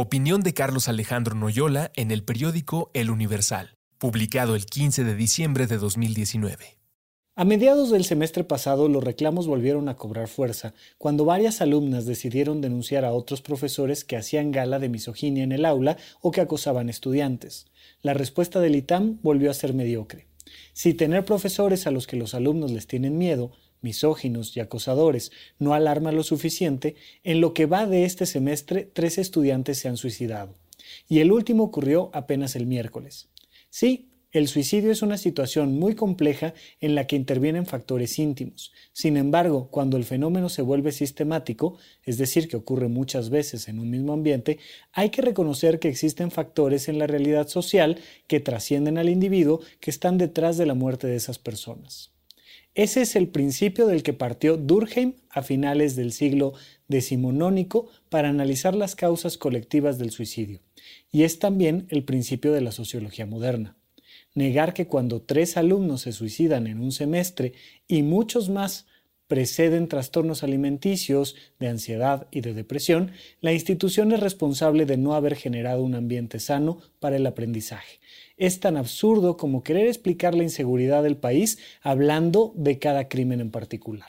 Opinión de Carlos Alejandro Noyola en el periódico El Universal, publicado el 15 de diciembre de 2019. A mediados del semestre pasado los reclamos volvieron a cobrar fuerza cuando varias alumnas decidieron denunciar a otros profesores que hacían gala de misoginia en el aula o que acosaban estudiantes. La respuesta del ITAM volvió a ser mediocre. Si tener profesores a los que los alumnos les tienen miedo, misóginos y acosadores, no alarma lo suficiente, en lo que va de este semestre tres estudiantes se han suicidado. Y el último ocurrió apenas el miércoles. Sí, el suicidio es una situación muy compleja en la que intervienen factores íntimos. Sin embargo, cuando el fenómeno se vuelve sistemático, es decir, que ocurre muchas veces en un mismo ambiente, hay que reconocer que existen factores en la realidad social que trascienden al individuo que están detrás de la muerte de esas personas. Ese es el principio del que partió Durkheim a finales del siglo decimonónico para analizar las causas colectivas del suicidio, y es también el principio de la sociología moderna. Negar que cuando tres alumnos se suicidan en un semestre y muchos más preceden trastornos alimenticios, de ansiedad y de depresión, la institución es responsable de no haber generado un ambiente sano para el aprendizaje. Es tan absurdo como querer explicar la inseguridad del país hablando de cada crimen en particular.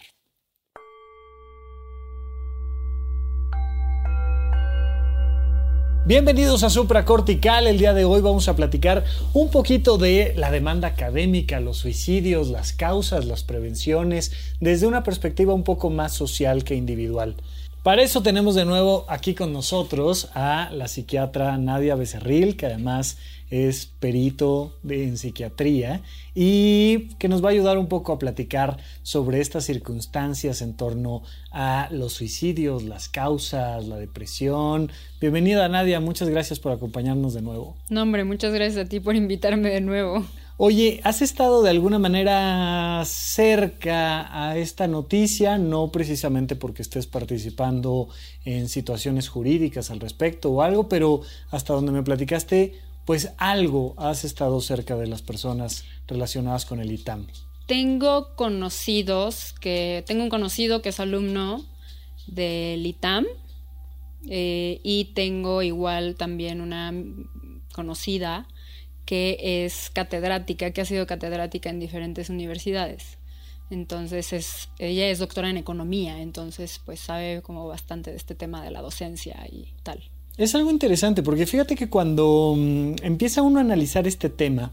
Bienvenidos a Supra Cortical. El día de hoy vamos a platicar un poquito de la demanda académica, los suicidios, las causas, las prevenciones, desde una perspectiva un poco más social que individual. Para eso tenemos de nuevo aquí con nosotros a la psiquiatra Nadia Becerril, que además es perito en psiquiatría y que nos va a ayudar un poco a platicar sobre estas circunstancias en torno a los suicidios, las causas, la depresión. Bienvenida Nadia, muchas gracias por acompañarnos de nuevo. No, hombre, muchas gracias a ti por invitarme de nuevo. Oye, ¿has estado de alguna manera cerca a esta noticia? No precisamente porque estés participando en situaciones jurídicas al respecto o algo, pero hasta donde me platicaste, pues algo has estado cerca de las personas relacionadas con el ITAM. Tengo conocidos que, tengo un conocido que es alumno del ITAM eh, y tengo igual también una conocida que es catedrática, que ha sido catedrática en diferentes universidades. Entonces es, ella es doctora en economía, entonces pues sabe como bastante de este tema de la docencia y tal. Es algo interesante porque fíjate que cuando mm, empieza uno a analizar este tema,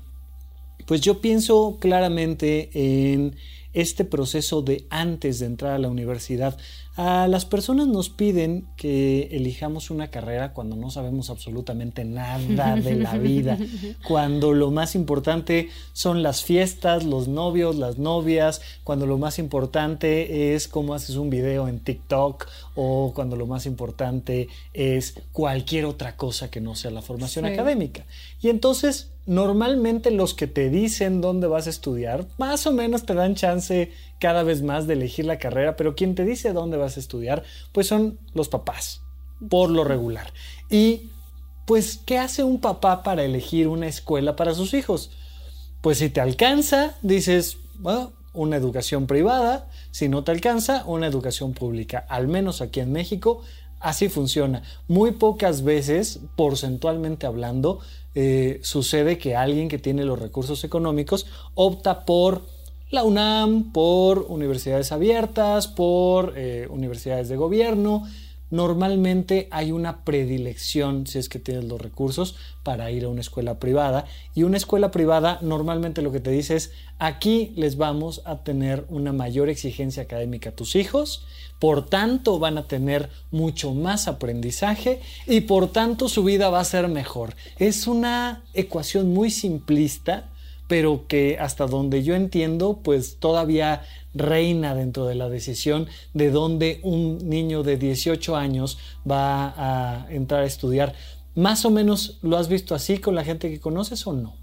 pues yo pienso claramente en este proceso de antes de entrar a la universidad. A las personas nos piden que elijamos una carrera cuando no sabemos absolutamente nada de la vida, cuando lo más importante son las fiestas, los novios, las novias, cuando lo más importante es cómo haces un video en TikTok. O cuando lo más importante es cualquier otra cosa que no sea la formación académica. Y entonces normalmente los que te dicen dónde vas a estudiar, más o menos te dan chance cada vez más de elegir la carrera, pero quien te dice dónde vas a estudiar, pues son los papás, por lo regular. Y pues, ¿qué hace un papá para elegir una escuela para sus hijos? Pues si te alcanza, dices, bueno, una educación privada, si no te alcanza, una educación pública. Al menos aquí en México, así funciona. Muy pocas veces, porcentualmente hablando, eh, sucede que alguien que tiene los recursos económicos opta por la UNAM, por universidades abiertas, por eh, universidades de gobierno. Normalmente hay una predilección, si es que tienes los recursos, para ir a una escuela privada. Y una escuela privada normalmente lo que te dice es, aquí les vamos a tener una mayor exigencia académica a tus hijos por tanto van a tener mucho más aprendizaje y por tanto su vida va a ser mejor. Es una ecuación muy simplista, pero que hasta donde yo entiendo, pues todavía reina dentro de la decisión de dónde un niño de 18 años va a entrar a estudiar. ¿Más o menos lo has visto así con la gente que conoces o no?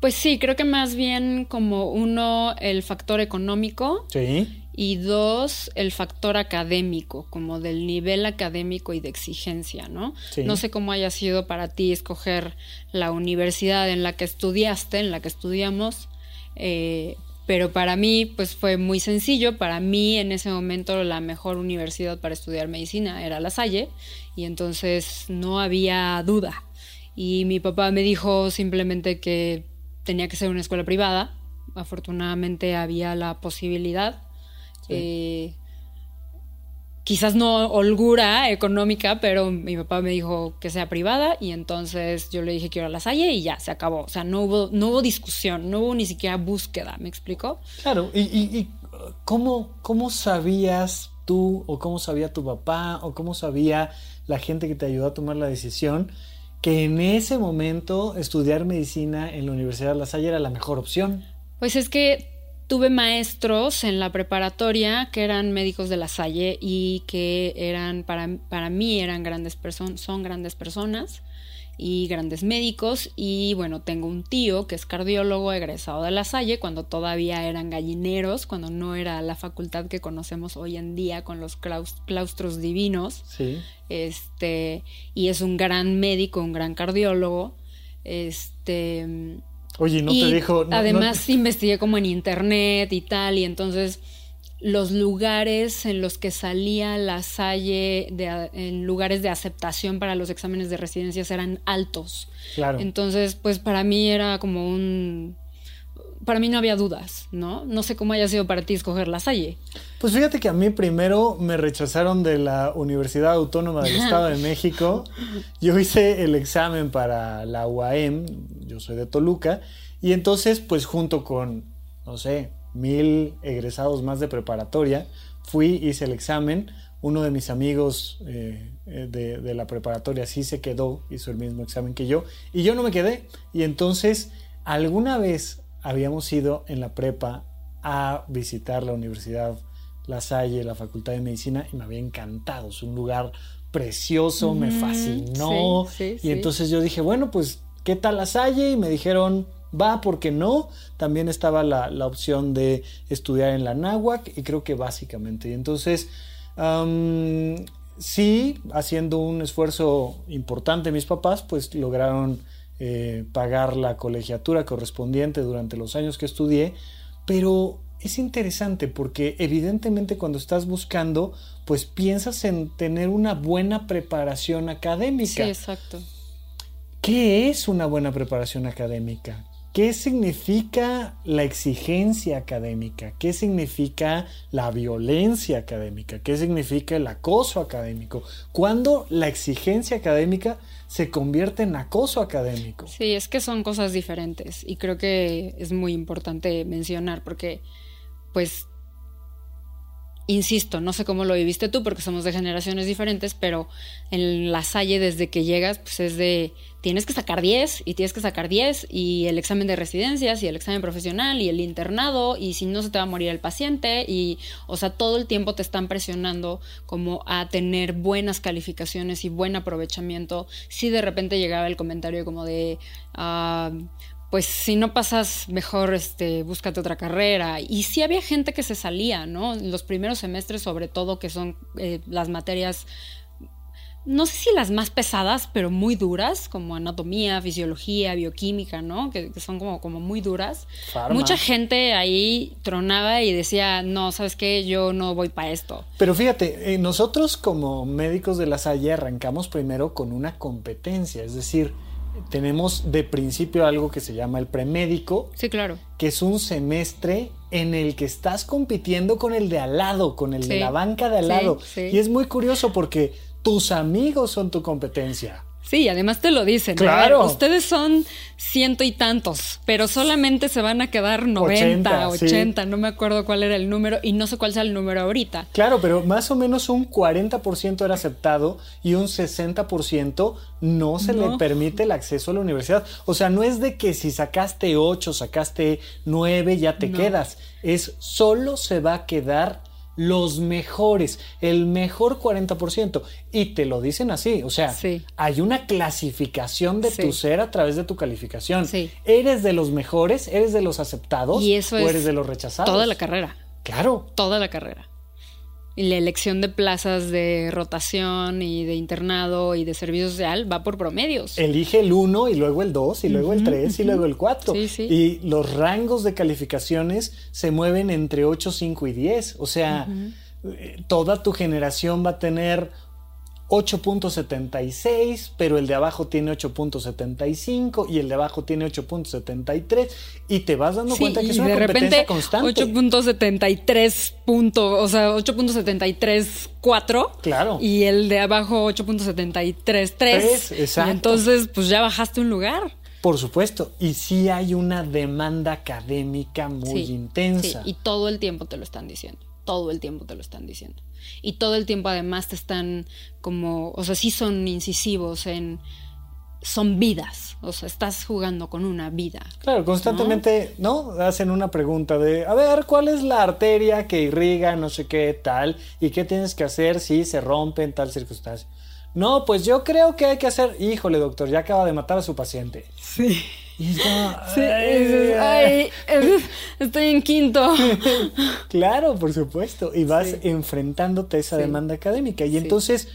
Pues sí, creo que más bien como uno, el factor económico. Sí y dos, el factor académico, como del nivel académico y de exigencia, ¿no? No sé cómo haya sido para ti escoger la universidad en la que estudiaste, en la que estudiamos, eh, Pero para mí, pues fue muy sencillo. Para mí, en ese momento, la mejor universidad para estudiar medicina era La Salle. Y entonces no había duda. Y mi papá me dijo simplemente que tenía que ser una escuela privada. Afortunadamente había la posibilidad. Eh, quizás no holgura económica, pero mi papá me dijo que sea privada y entonces yo le dije que era la Salle y ya, se acabó. O sea, no hubo, no hubo discusión, no hubo ni siquiera búsqueda, ¿me explico? Claro, y, ¿cómo, ¿cómo sabías tú o cómo sabía tu papá o cómo sabía la gente que te ayudó a tomar la decisión que en ese momento estudiar medicina en la Universidad de La Salle era la mejor opción? Pues es que tuve maestros en la preparatoria que eran médicos de la Salle y que eran, para, para mí, eran grandes personas, son grandes personas y grandes médicos y bueno, tengo un tío que es cardiólogo egresado de la Salle cuando todavía eran gallineros, cuando no era la facultad que conocemos hoy en día con los claustros divinos. Sí. Este, y es un gran médico, un gran cardiólogo. Este, Oye, no te dijo. además, investigué como en internet y tal, y entonces los lugares en los que salía la Salle de, en lugares de aceptación para los exámenes de residencias eran altos. Claro. Entonces, pues para mí era como un para mí no había dudas, ¿no? No sé cómo haya sido para ti escoger la Salle. Pues fíjate que a mí primero me rechazaron de la Universidad Autónoma del Estado de México. Yo hice el examen para la UAM, yo soy de Toluca, y entonces pues junto con, no sé, mil egresados más de preparatoria, fui, hice el examen. Uno de mis amigos eh, eh, de, de la preparatoria sí se quedó, hizo el mismo examen que yo, y yo no me quedé. Y entonces, alguna vez habíamos ido en la prepa a visitar la Universidad La Salle, la Facultad de Medicina, y me había encantado. Es un lugar precioso, me fascinó. y entonces yo dije, bueno, pues, ¿qué tal La Salle? Y me dijeron, va, porque no. También estaba la, opción de estudiar en la náhuac, y creo que básicamente. Y entonces, sí, haciendo un esfuerzo importante mis papás, pues lograron eh, pagar la colegiatura correspondiente durante los años que estudié, pero es interesante porque evidentemente cuando estás buscando, pues piensas en tener una buena preparación académica. Sí, exacto. ¿Qué es una buena preparación académica? ¿Qué significa la exigencia académica? ¿Qué significa la violencia académica? ¿Qué significa el acoso académico? ¿Cuándo la exigencia académica se convierte en acoso académico? Sí, es que son cosas diferentes y creo que es muy importante mencionar porque, pues, insisto, no sé cómo lo viviste tú porque somos de generaciones diferentes, pero en la Salle desde que llegas, pues es de tienes que sacar 10 y tienes que sacar 10 y el examen de residencias y el examen profesional y el internado y si no se te va a morir el paciente y, o sea, todo el tiempo te están presionando como a tener buenas calificaciones y buen aprovechamiento. Si de repente llegaba el comentario como de... Ah, pues si no pasas mejor, este, búscate otra carrera. Y sí había gente que se salía, ¿no? En los primeros semestres, sobre todo, que son eh, las materias, no sé si las más pesadas, pero muy duras, como anatomía, fisiología, bioquímica, ¿no? Que, son como, como muy duras. Mucha gente ahí tronaba y decía, no, ¿sabes qué? Yo no voy para esto. Pero fíjate, eh, nosotros como médicos de la Salle arrancamos primero con una competencia, es decir, tenemos de principio algo que se llama el premédico. Sí, claro. Que es un semestre en el que estás compitiendo con el de al lado, con el de la banca de al lado. Y es muy curioso porque tus amigos son tu competencia. Sí, además te lo dicen. Claro. ustedes son ciento y tantos, pero solamente se van a quedar 90, 80, no me acuerdo cuál era el número y no sé cuál sea el número ahorita. Claro, pero más o menos un 40% era aceptado y un 60% no se le permite el acceso a la universidad. O sea, no es de que si sacaste 8, sacaste 9, ya te quedas. Es solo se va a quedar los mejores, el mejor 40%. Y te lo dicen así, o sea, hay una clasificación de tu ser a través de tu calificación. ¿Eres de los mejores? ¿Eres de los aceptados? Y eso ¿O eres de los rechazados? Toda la carrera. Claro. Toda la carrera. Y la elección de plazas de rotación y de internado y de servicio social va por promedios. Elige el 1 y luego el 2 y luego el 3 y luego el 4. Sí, sí. Y los rangos de calificaciones se mueven entre 8, 5 y 10. O sea, eh, toda tu generación va a tener 8.76, pero el de abajo tiene 8.75 y el de abajo tiene 8.73 y te vas dando Sí, cuenta que y es una de competencia repente constante. 8.73 punto, o sea, 8.734. Claro. Y el de abajo 8.733. Tres, exacto. Y entonces, pues ya bajaste un lugar. Por supuesto, y sí hay una demanda académica muy Sí, intensa. sí, y todo el tiempo te lo están diciendo. Todo el tiempo te lo están diciendo. Y todo el tiempo además te están como, o sea, sí son incisivos en, son vidas. O sea, estás jugando con una vida. Claro, constantemente, ¿no? Hacen una pregunta de, a ver, ¿cuál es la arteria que irriga no sé qué tal? ¿Y qué tienes que hacer si se rompe en tal circunstancia? No, pues yo creo que hay que hacer, híjole doctor, ya acaba de matar a su paciente. Sí. Y es como, Sí, "Ay, dices, "Ay, estoy en quinto. Claro, por supuesto. Y vas Sí. enfrentándote a esa Sí. demanda académica. Y entonces,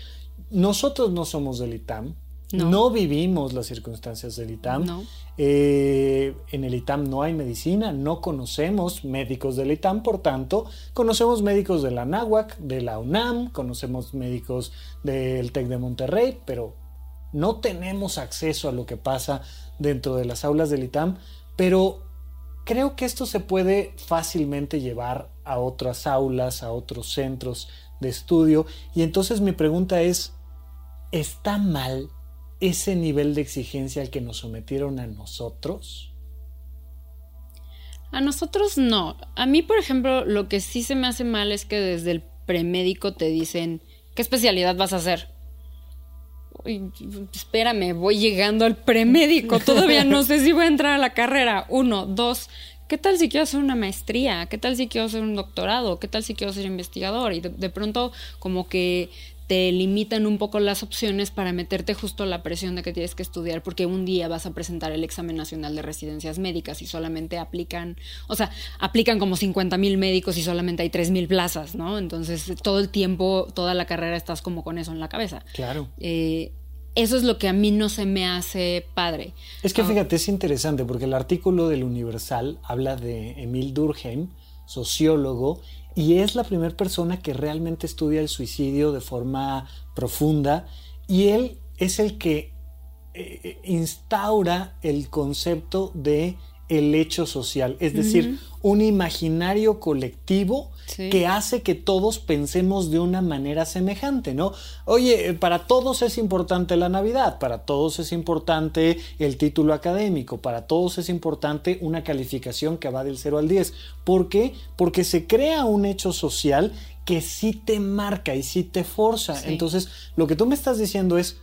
nosotros no somos del ITAM. No, No. vivimos las circunstancias del ITAM. No. Eh, en el ITAM no hay medicina, no conocemos médicos del ITAM, por tanto, conocemos médicos de la NAHUAC, de la UNAM, conocemos médicos del TEC de Monterrey, pero no tenemos acceso a lo que pasa dentro de las aulas del ITAM, pero creo que esto se puede fácilmente llevar a otras aulas, a otros centros de estudio, y entonces mi pregunta es, ¿está mal ese nivel de exigencia al que nos sometieron a nosotros? A nosotros no. A mí, por ejemplo, lo que sí se me hace mal es que desde el premédico te dicen, ¿qué especialidad vas a hacer? Espérame, voy llegando al premédico, todavía no sé si voy a entrar a la carrera. Uno, dos, ¿qué tal si quiero hacer una maestría? ¿Qué tal si quiero hacer un doctorado? ¿Qué tal si quiero ser investigador? Y de, de pronto como que te limitan un poco las opciones para meterte justo la presión de que tienes que estudiar porque un día vas a presentar el examen nacional de residencias médicas y solamente aplican, o sea, aplican como 50 mil médicos y solamente hay 3 mil plazas, ¿no? Entonces todo el tiempo, toda la carrera estás como con eso en la cabeza. Claro. Eh, eso es lo que a mí no se me hace padre. Es que Ah, fíjate, es interesante porque el artículo del Universal habla de Emil Durkheim, sociólogo, y es la primera persona que realmente estudia el suicidio de forma profunda, y él es el que eh, instaura el concepto de el hecho social, es decir, un imaginario colectivo Sí. que hace que todos pensemos de una manera semejante, ¿no? Oye, eh, para todos es importante la Navidad, para todos es importante el título académico, para todos es importante una calificación que va del 0 al 10. ¿Por qué? Porque se crea un hecho social que sí te marca y sí te forza. Sí. Entonces, lo que tú me estás diciendo es,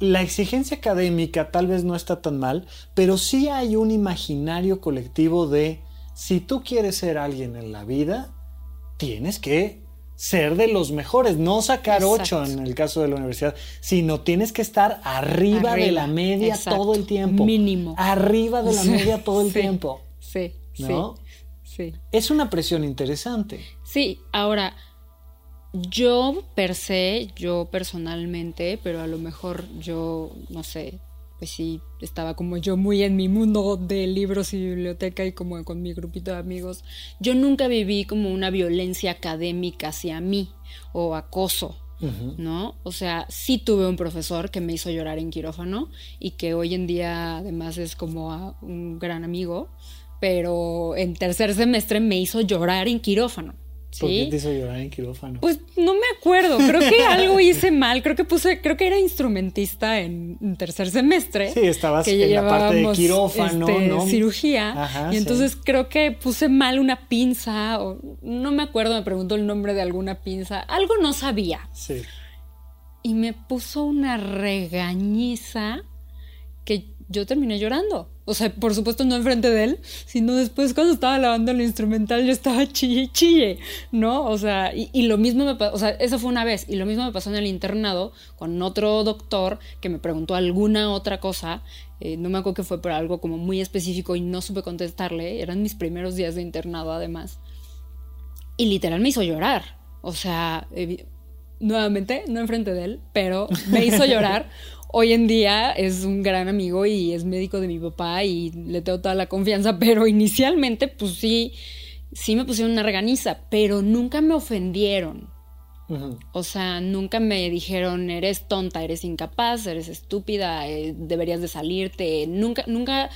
la exigencia académica tal vez no está tan mal, pero sí hay un imaginario colectivo de si tú quieres ser alguien en la vida, tienes que ser de los mejores, no sacar Exacto. ocho en el caso de la universidad, sino tienes que estar arriba, de la media exacto. todo el tiempo. Mínimo. Arriba de la Sí, media todo el sí, tiempo. Sí, ¿No? sí, sí. Es una presión interesante. Sí, ahora, yo per se, yo personalmente, pero a lo mejor yo, no sé, pues sí, estaba como yo muy en mi mundo de libros y biblioteca y como con mi grupito de amigos. Yo nunca viví como una violencia académica hacia mí o acoso. ¿no? O sea, sí tuve un profesor que me hizo llorar en quirófano y que hoy en día además es como a- un gran amigo, pero en tercer semestre me hizo llorar en quirófano. ¿Por qué ¿Sí? te hizo llorar en quirófano? Pues no me acuerdo, creo que algo hice mal, creo que puse, creo que era instrumentista en, tercer semestre. Sí, estabas que en la parte de quirófano, este, ¿no? Cirugía. Ajá, y sí. entonces creo que puse mal una pinza, o no me acuerdo, me preguntó el nombre de alguna pinza. Algo no sabía Sí. y me puso una regañiza que yo terminé llorando. O sea, por supuesto no enfrente de él, sino después cuando estaba lavando el instrumental yo estaba chille chille, ¿no? O sea, y, y lo mismo me pasó, o sea, eso fue una vez, y lo mismo me pasó en el internado con otro doctor que me preguntó alguna otra cosa, eh, no me acuerdo que fue, pero algo como muy específico y no supe contestarle, eran mis primeros días de internado además, y literal me hizo llorar. O sea, nuevamente, no enfrente de él, pero me hizo llorar. Hoy en día es un gran amigo y es médico de mi papá y le tengo toda la confianza, pero inicialmente, pues sí, sí me pusieron una reganiza, pero nunca me ofendieron. O sea, nunca me dijeron, eres tonta, eres incapaz, eres estúpida, eh, deberías de salirte. Nunca, nunca,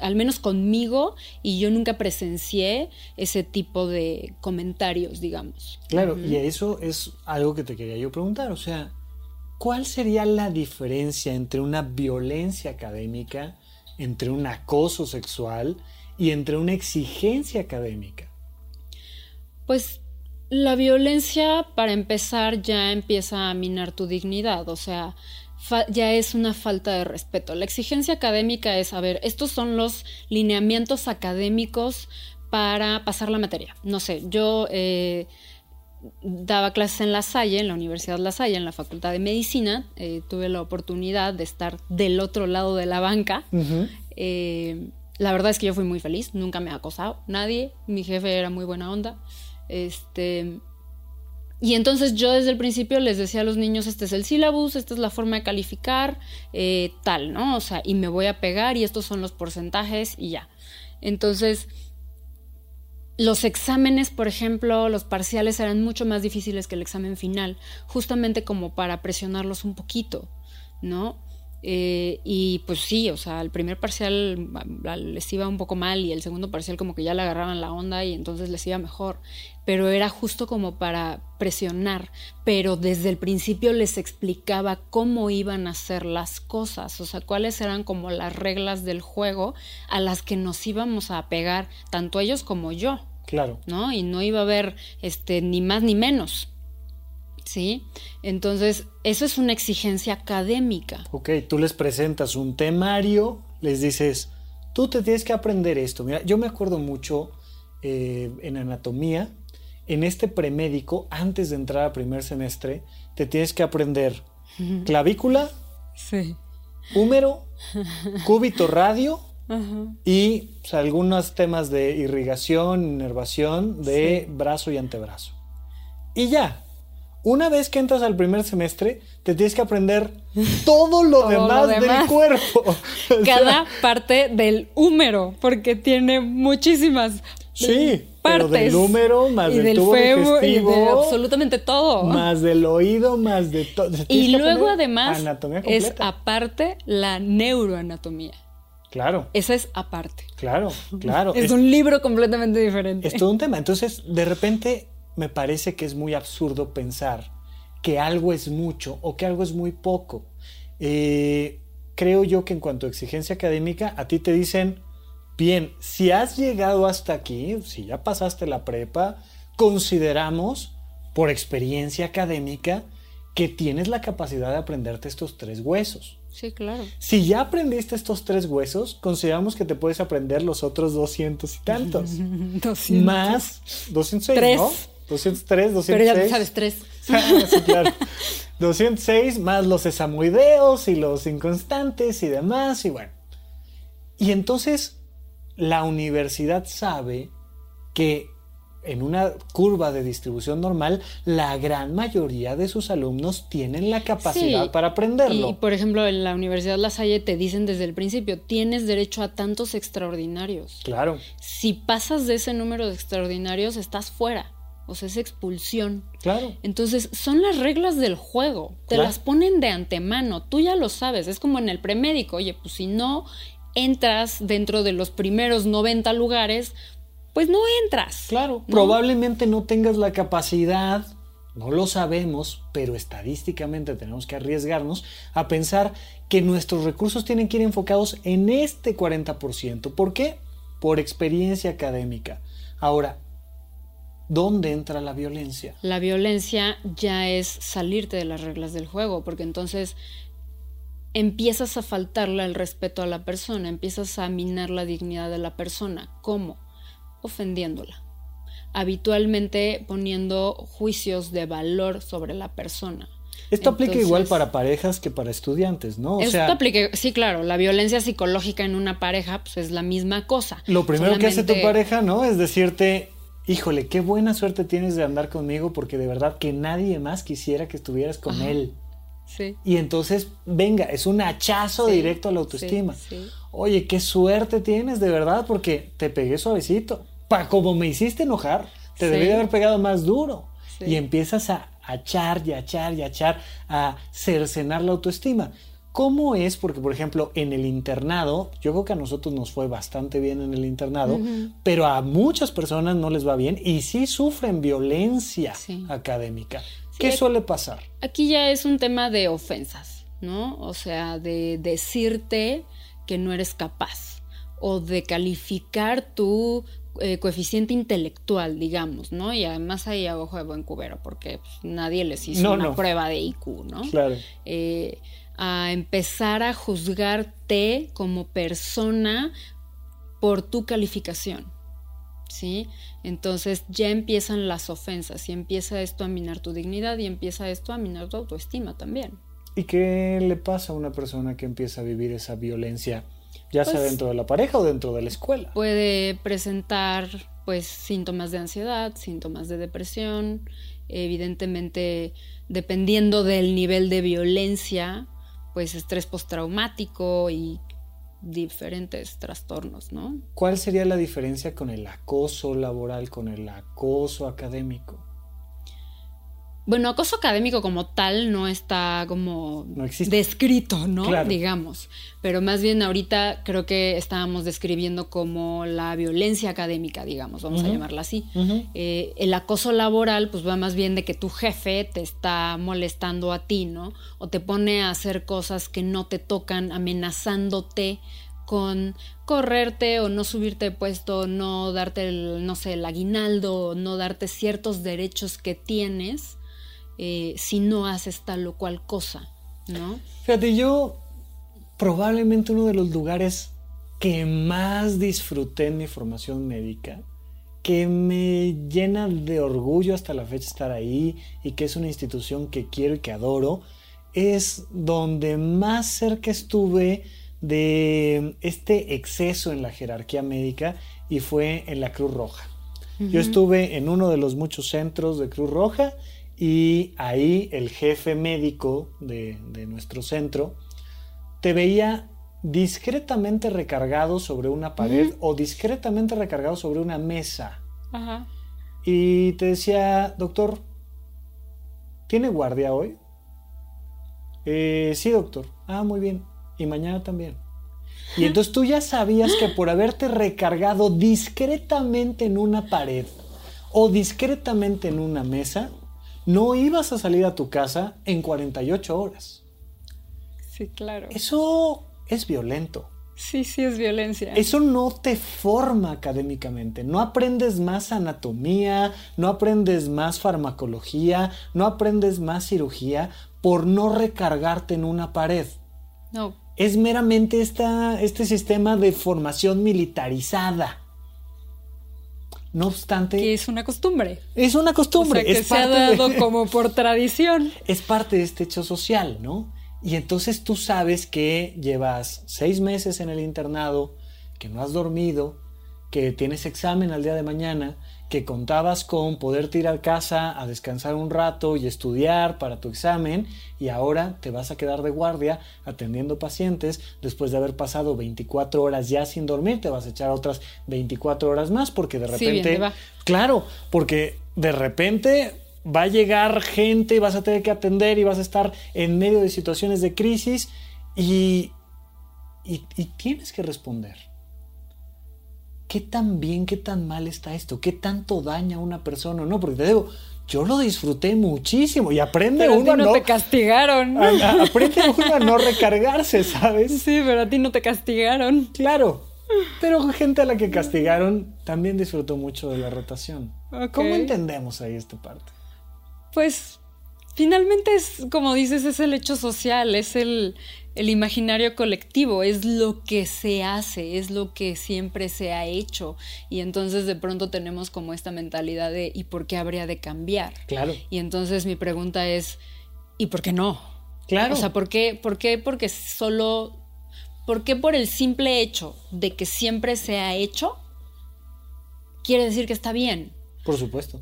al menos conmigo, y yo nunca presencié ese tipo de comentarios, digamos. Claro, y eso es algo que te quería yo preguntar. O sea, ¿cuál sería la diferencia entre una violencia académica, entre un acoso sexual y entre una exigencia académica? Pues la violencia, para empezar, ya empieza a minar tu dignidad, o sea, ya es una falta de respeto. La exigencia académica es, a ver, estos son los lineamientos académicos para pasar la materia. No sé, yo eh, daba clases en La Salle, en la Universidad La Salle, en la Facultad de Medicina. Eh, tuve la oportunidad de estar del otro lado de la banca. Eh, la verdad es que yo fui muy feliz, nunca me ha acosado nadie, mi jefe era muy buena onda. Este, y entonces yo desde el principio les decía a los niños, este es el sílabus, esta es la forma de calificar, eh, tal, ¿no? O sea, y me voy a pegar y estos son los porcentajes y ya. Entonces, los exámenes, por ejemplo, los parciales eran mucho más difíciles que el examen final, justamente como para presionarlos un poquito, ¿no? Eh, y pues sí, o sea, el primer parcial les iba un poco mal y el segundo parcial como que ya le agarraban la onda y entonces les iba mejor. Pero era justo como para presionar, pero desde el principio les explicaba cómo iban a hacer las cosas, o sea, cuáles eran como las reglas del juego a las que nos íbamos a pegar, tanto ellos como yo. Claro. ¿No? Y no iba a haber este, ni más ni menos. ¿Sí? Entonces, eso es una exigencia académica. Ok, tú les presentas un temario, les dices, tú te tienes que aprender esto. Mira, yo me acuerdo mucho eh, en anatomía, en este premédico, antes de entrar a primer semestre, te tienes que aprender clavícula, húmero, cúbito radio y algunos temas de irrigación, inervación de brazo y antebrazo. Y ya, una vez que entras al primer semestre, te tienes que aprender todo lo, demás, del cuerpo. Cada parte del húmero, porque tiene muchísimas sí, partes. del húmero, más del, tubo y de absolutamente todo. Más del oído, más de todo. Y luego además es aparte la neuroanatomía. Claro. Esa es aparte. Claro, claro. es, un libro completamente diferente. Es todo un tema. Entonces, de repente me parece que es muy absurdo pensar que algo es mucho o que algo es muy poco. Eh, creo yo que en cuanto a exigencia académica, a ti te dicen, bien, si has llegado hasta aquí, si ya pasaste la prepa, consideramos por experiencia académica que tienes la capacidad de aprenderte estos tres huesos. Sí, claro. Si ya aprendiste estos tres huesos, consideramos que te puedes aprender los otros 200 y tantos. 200. Más 206, ¿no? 203, 206. Pero ya sabes tres. sí, claro. 206 más los esamoideos y los inconstantes y demás, y bueno. Y entonces la universidad sabe que en una curva de distribución normal, la gran mayoría de sus alumnos tienen la capacidad para aprenderlo. Y, por ejemplo, en la Universidad La Salle te dicen desde el principio, tienes derecho a tantos extraordinarios. Claro. Si pasas de ese número de extraordinarios, estás fuera. O sea, es expulsión. Claro. Entonces, son las reglas del juego. Te las ponen de antemano. Tú ya lo sabes. Es como en el premédico. Oye, pues si no entras dentro de los primeros 90 lugares, pues no entras. Claro. Probablemente no tengas la capacidad, no lo sabemos, pero estadísticamente tenemos que arriesgarnos a pensar que nuestros recursos tienen que ir enfocados en este 40%. ¿Por qué? Por experiencia académica. Ahora, ¿Dónde entra la violencia? La violencia ya es salirte de las reglas del juego, porque entonces empiezas a faltarle el respeto a la persona, empiezas a minar la dignidad de la persona. ¿Cómo? Ofendiéndola. Habitualmente poniendo juicios de valor sobre la persona. Esto aplica igual para parejas que para estudiantes, ¿no? esto aplica, sí, claro, la violencia psicológica en una pareja pues, es la misma cosa. Lo primero que hace tu pareja, ¿no? Es decirte, híjole, qué buena suerte tienes de andar conmigo porque de verdad que nadie más quisiera que estuvieras con él. Sí. Y entonces, venga, es un hachazo Sí, directo a la autoestima. sí. Oye, qué suerte tienes de verdad porque te pegué suavecito. Pa, como me hiciste enojar, te debí de haber pegado más duro. Sí. Y empiezas a achar y achar y achar, a cercenar la autoestima. ¿Cómo es? Porque, por ejemplo, en el internado, yo creo que a nosotros nos fue bastante bien en el internado, pero a muchas personas no les va bien y sí sufren violencia Sí. académica. Sí, ¿Qué suele pasar? Aquí ya es un tema de ofensas, ¿no? O sea, de decirte que no eres capaz o de calificar tu eh, coeficiente intelectual, digamos, ¿no? Y además ahí a ojo de buen cubero, porque pues, nadie les hizo No, una no. prueba de IQ, ¿no? Claro. eh, a empezar a juzgarte como persona por tu calificación. ¿Sí? Entonces ya empiezan las ofensas y empieza esto a minar tu dignidad y empieza esto a minar tu autoestima también. ¿Y qué le pasa a una persona que empieza a vivir esa violencia, ya sea Pues- dentro de la pareja o dentro de la escuela? Puede presentar pues síntomas de ansiedad, síntomas de depresión, evidentemente dependiendo del nivel de violencia, pues estrés postraumático y diferentes trastornos, ¿no? ¿Cuál sería la diferencia con el acoso laboral, con el acoso académico? Bueno, acoso académico como tal no está como No descrito, ¿no? Claro. Digamos. Pero más bien ahorita creo que estábamos describiendo como la violencia académica, digamos, vamos a llamarla así. Eh, el acoso laboral, pues va más bien de que tu jefe te está molestando a ti, ¿no? O te pone a hacer cosas que no te tocan, amenazándote con correrte o no subirte de puesto, no darte el, no sé, el aguinaldo, no darte ciertos derechos que tienes eh, si no haces tal o cual cosa, ¿no? Fíjate, yo probablemente uno de los lugares que más disfruté en mi formación médica, que me llena de orgullo hasta la fecha estar ahí y que es una institución que quiero y que adoro, es donde más cerca estuve de este exceso en la jerarquía médica y fue en la Cruz Roja. Yo estuve en uno de los muchos centros de Cruz Roja y ahí el jefe médico de, de nuestro centro te veía discretamente recargado sobre una pared o discretamente recargado sobre una mesa Ajá. y te decía, doctor, ¿tiene guardia hoy? "Eh, sí, doctor. Ah, muy bien. Y mañana también. Y entonces tú ya sabías que por haberte recargado discretamente en una pared o discretamente en una mesa, no ibas a salir a tu casa en 48 horas. Sí, claro. Eso es violento. Sí, sí es violencia. Eso no te forma académicamente. No aprendes más anatomía, no aprendes más farmacología, no aprendes más cirugía por no recargarte en una pared. No, Es meramente esta, este sistema de formación militarizada. No obstante, que es una costumbre. es una costumbre. O sea, que es se ha de- dado como por tradición. es parte de este hecho social, ¿no? Y entonces tú sabes que llevas seis meses en el internado, que no has dormido, que tienes examen al día de mañana, que contabas con poder ir a casa a descansar un rato y estudiar para tu examen y ahora te vas a quedar de guardia atendiendo pacientes después de haber pasado 24 horas ya sin dormir, te vas a echar otras 24 horas más porque de Sí, bien repente... va. Claro, porque de repente va a llegar gente y vas a tener que atender y vas a estar en medio de situaciones de crisis y, y, y tienes que responder. ¿Qué tan bien, qué tan mal está esto? ¿Qué tanto daña a una persona o no? Porque te digo, yo lo disfruté muchísimo y aprende Pero a uno ti a no no, te castigaron. a- a- aprende uno a no recargarse, ¿sabes? Sí, pero a ti no te castigaron. Claro. Pero gente a la que castigaron también disfrutó mucho de la rotación. ¿Cómo entendemos ahí esta parte? Pues finalmente es, como dices, es el hecho social, es el, el imaginario colectivo, es lo que se hace, es lo que siempre se ha hecho. Y entonces de pronto tenemos como esta mentalidad de ¿y por qué habría de cambiar? Claro. Y entonces mi pregunta es ¿y por qué no? Claro. O sea, ¿por qué? ¿Por qué? Porque solo. ¿Por qué por el simple hecho de que siempre se ha hecho? Quiere decir que está bien. Por supuesto.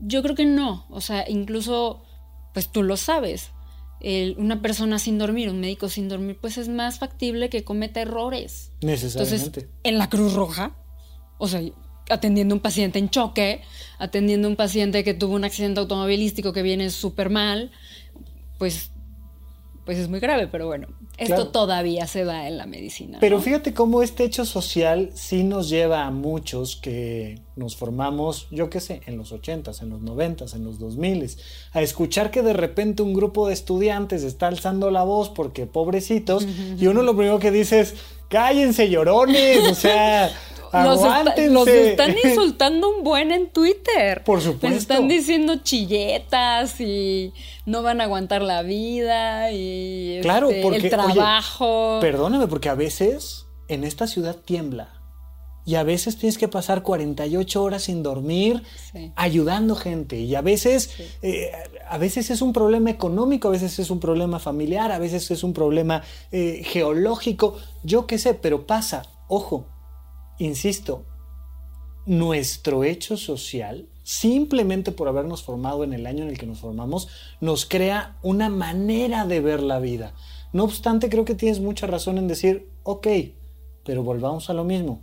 Yo creo que no. O sea, incluso, pues tú lo sabes. una persona sin dormir, un médico sin dormir, pues es más factible que cometa errores. Necesariamente. Entonces, en la Cruz Roja, o sea, atendiendo a un paciente en choque, atendiendo a un paciente que tuvo un accidente automovilístico que viene súper mal, pues pues es muy grave, pero bueno, esto todavía se da en la medicina. Pero fíjate cómo este hecho social sí nos lleva a muchos que nos formamos, yo qué sé, en los 80s, en los 90s, en los 2000s, a escuchar que de repente un grupo de estudiantes está alzando la voz porque pobrecitos, y uno lo primero que dice es, cállense llorones, o sea... Los, están insultando un buen en Twitter. Por supuesto. Les están diciendo chilletas y no van a aguantar la vida y claro, este, el trabajo. perdóname, porque a veces en esta ciudad tiembla. Y a veces tienes que pasar 48 horas sin dormir ayudando gente. Y a veces, eh, a veces es un problema económico, a veces es un problema familiar, a veces es un problema eh, geológico. Yo qué sé, pero pasa. Ojo, insisto, nuestro hecho social, simplemente por habernos formado en el año en el que nos formamos, nos crea una manera de ver la vida. No obstante, creo que tienes mucha razón en decir, ok, pero volvamos a lo mismo.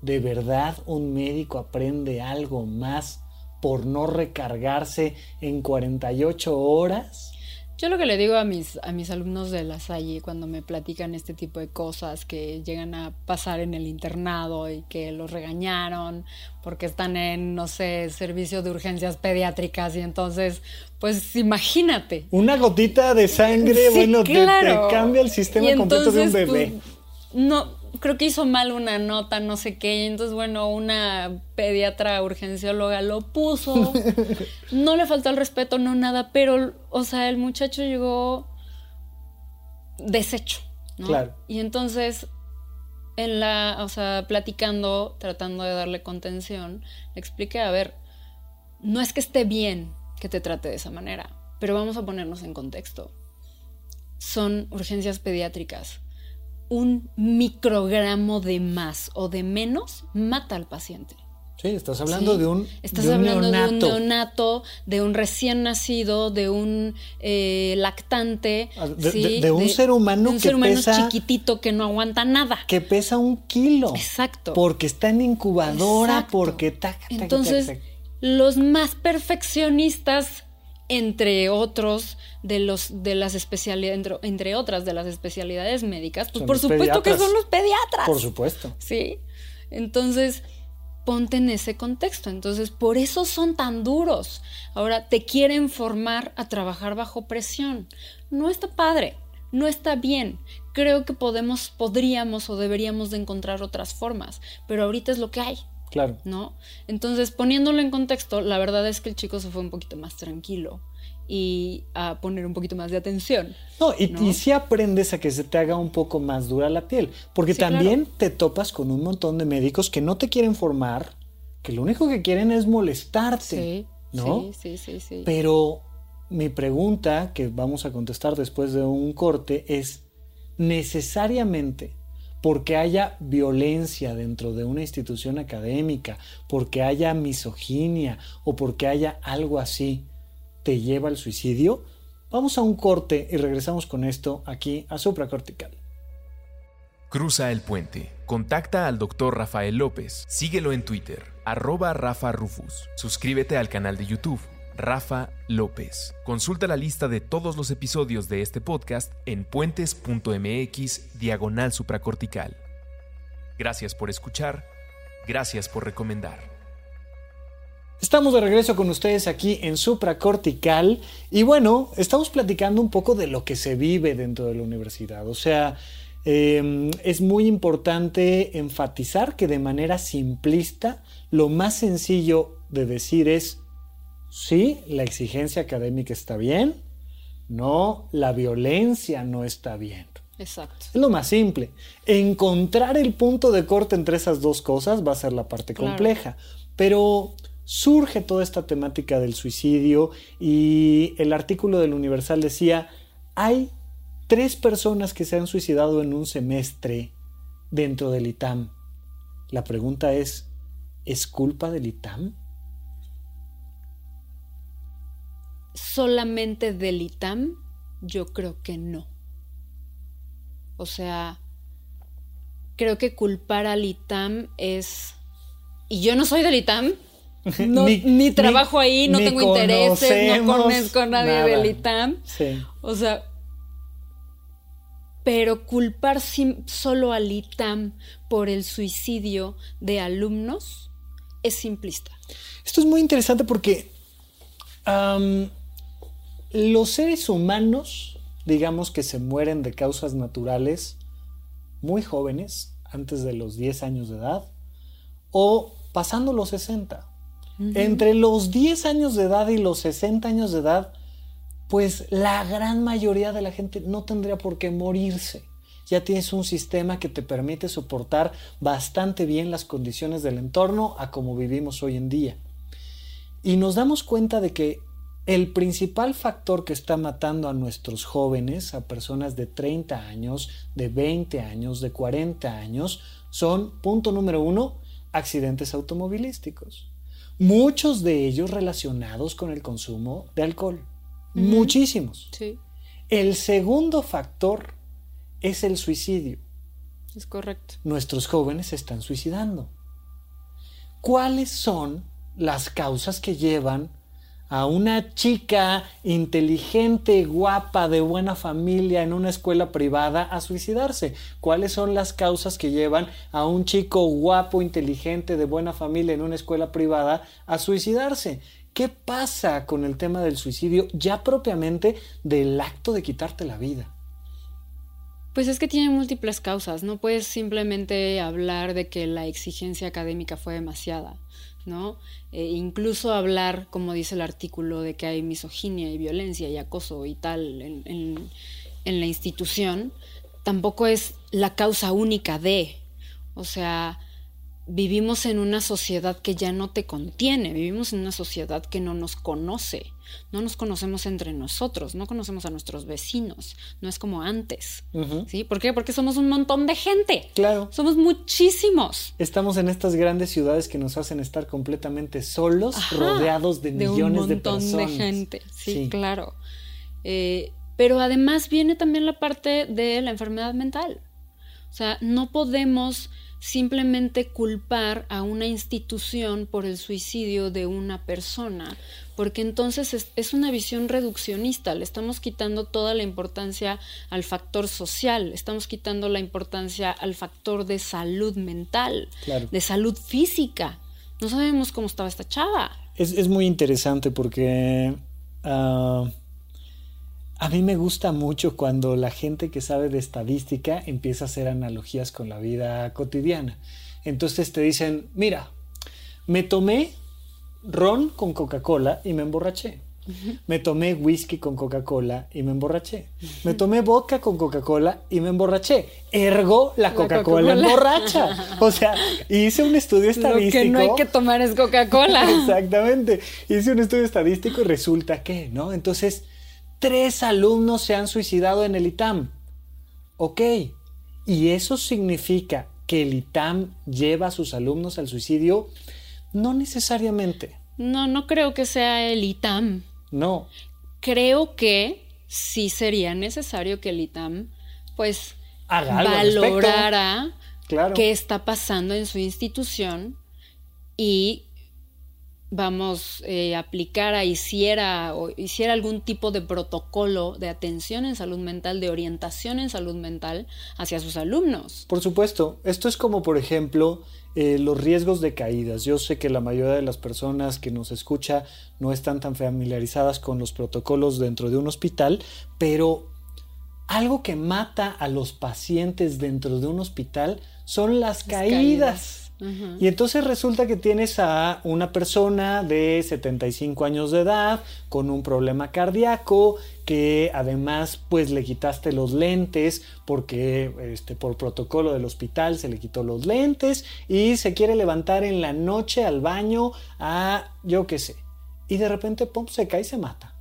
¿De verdad un médico aprende algo más por no recargarse en 48 horas? Yo lo que le digo a mis, a mis alumnos de la Salle cuando me platican este tipo de cosas que llegan a pasar en el internado y que los regañaron porque están en, no sé, servicio de urgencias pediátricas y entonces, pues imagínate. Una gotita de sangre, bueno, te, cambia el sistema completo de un bebé. Pues, no, creo que hizo mal una nota, no sé qué, y entonces, bueno, una pediatra urgencióloga lo puso. No le faltó el respeto, no nada, pero, o sea, el muchacho llegó deshecho, ¿no? Claro. Y entonces, en la, o sea, platicando, tratando de darle contención, le expliqué, a ver, no es que esté bien que te trate de esa manera, pero vamos a ponernos en contexto. Son urgencias pediátricas un microgramo de más o de menos mata al paciente. Sí, estás hablando de un Estás hablando de un neonato, de un recién nacido, de un eh, lactante. Ah, de, un ser humano un ser humano chiquitito que no aguanta nada. Que pesa un kilo. Exacto. Porque está en incubadora, porque... Entonces, los más perfeccionistas entre otros de los de las especialidades entre, otras de las especialidades médicas pues por supuesto que son los pediatras. Por supuesto. Sí. Entonces ponte en ese contexto. Entonces por eso son tan duros. Ahora te quieren formar a trabajar bajo presión. No está padre no está bien. Creo que podemos podríamos o deberíamos de encontrar otras formas pero ahorita es lo que hay Claro. ¿No? Entonces, poniéndolo en contexto, la verdad es que el chico se fue un poquito más tranquilo y a poner un poquito más de atención. No, y, si sí aprendes a que se te haga un poco más dura la piel, porque también te topas con un montón de médicos que no te quieren formar, que lo único que quieren es molestarte, sí, ¿no? Sí, sí, sí, Pero mi pregunta, que vamos a contestar después de un corte, es, ¿necesariamente porque haya violencia dentro de una institución académica, porque haya misoginia o porque haya algo así, te lleva al suicidio? Vamos a un corte y regresamos con esto aquí a Supracortical. Cruza el puente. Contacta al doctor Rafael López. Síguelo en Twitter, arroba Rafa Rufus. Suscríbete al canal de YouTube Rafa López. Consulta la lista de todos los episodios de este podcast en puentes.mx diagonal supracortical. Gracias por escuchar, gracias por recomendar. Estamos de regreso con ustedes aquí en Supracortical y bueno, estamos platicando un poco de lo que se vive dentro de la universidad. O sea, em, es muy importante enfatizar que de manera simplista, lo más sencillo de decir es Sí, la exigencia académica está bien, no, la violencia no está bien. Exacto. Es lo más simple. Encontrar el punto de corte entre esas dos cosas va a ser la parte compleja. Pero surge toda esta temática del suicidio y el artículo del Universal decía, hay tres personas que se han suicidado en un semestre dentro del ITAM. La pregunta es, ¿es culpa del ITAM? Solamente del ITAM, yo creo que no. O sea, creo que culpar al ITAM es... Y yo no soy del ITAM, no, ni, trabajo ahí, no tengo intereses, no conozco a nadie del ITAM. O sea, pero culpar solo al ITAM por el suicidio de alumnos es simplista. Esto es muy interesante porque los seres humanos, digamos que se mueren de causas naturales muy jóvenes, antes de los 10 años de edad, o pasando los 60. Entre los 10 años de edad y los 60 años de edad, pues la gran mayoría de la gente no tendría por qué morirse. Ya tienes un sistema que te permite soportar bastante bien las condiciones del entorno a como vivimos hoy en día. Y nos damos cuenta de que el principal factor que está matando a nuestros jóvenes, a personas de 30 años, de 20 años, de 40 años, son, punto número uno, accidentes automovilísticos. Muchos de ellos relacionados con el consumo de alcohol. Muchísimos. Sí. El segundo factor es el suicidio. Es correcto. Nuestros jóvenes se están suicidando. ¿Cuáles son las causas que llevan a una chica inteligente, guapa, de buena familia en una escuela privada a suicidarse? ¿Cuáles son las causas que llevan a un chico guapo, inteligente, de buena familia en una escuela privada a suicidarse? ¿Qué pasa con el tema del suicidio ya propiamente del acto de quitarte la vida? Pues es que tiene múltiples causas, no puedes simplemente hablar de que la exigencia académica fue demasiada, ¿no? E incluso hablar, como dice el artículo, de que hay misoginia y violencia y acoso y tal en, en la institución, tampoco es la causa única de, o sea, vivimos en una sociedad que ya no te contiene, vivimos en una sociedad que no nos conoce, no nos conocemos entre nosotros, no conocemos a nuestros vecinos, no es como antes. ¿Sí? ¿Por qué? Porque somos un montón de gente. Claro. Somos muchísimos. Estamos en estas grandes ciudades que nos hacen estar completamente solos, rodeados de, millones de personas. Un montón de gente, sí, claro. Eh, pero además viene también la parte de la enfermedad mental. O sea, no podemos simplemente culpar a una institución por el suicidio de una persona, porque entonces es, una visión reduccionista, le estamos quitando toda la importancia al factor social, estamos quitando la importancia al factor de salud mental, de salud física. No sabemos cómo estaba esta chava. Es, muy interesante porque... Ah, a mí me gusta mucho cuando la gente que sabe de estadística empieza a hacer analogías con la vida cotidiana. Entonces te dicen, mira, me tomé ron con Coca-Cola y me emborraché. Me tomé whisky con Coca-Cola y me emborraché. Me tomé vodka con Coca-Cola y me emborraché. Ergo, la Coca-Cola emborracha. O sea, hice un estudio estadístico. Lo que no hay que tomar es Coca-Cola. Exactamente. Hice un estudio estadístico y resulta que, ¿no? Entonces, tres alumnos se han suicidado en el ITAM. Ok, ¿y eso significa que el ITAM lleva a sus alumnos al suicidio? No necesariamente. No, no creo que sea el ITAM. No. Creo que sí sería necesario que el ITAM, pues, valorara qué está pasando en su institución y vamos, eh, aplicara, hiciera o hiciera algún tipo de protocolo de atención en salud mental, de orientación en salud mental hacia sus alumnos. Por supuesto, esto es como por ejemplo eh, los riesgos de caídas. Yo sé que la mayoría de las personas que nos escucha no están tan familiarizadas con los protocolos dentro de un hospital, pero algo que mata a los pacientes dentro de un hospital son las, caídas. Y entonces resulta que tienes a una persona de 75 años de edad con un problema cardíaco que además pues le quitaste los lentes porque este, por protocolo del hospital se le quitó los lentes y se quiere levantar en la noche al baño a yo qué sé. Y de repente pum, se cae y se mata.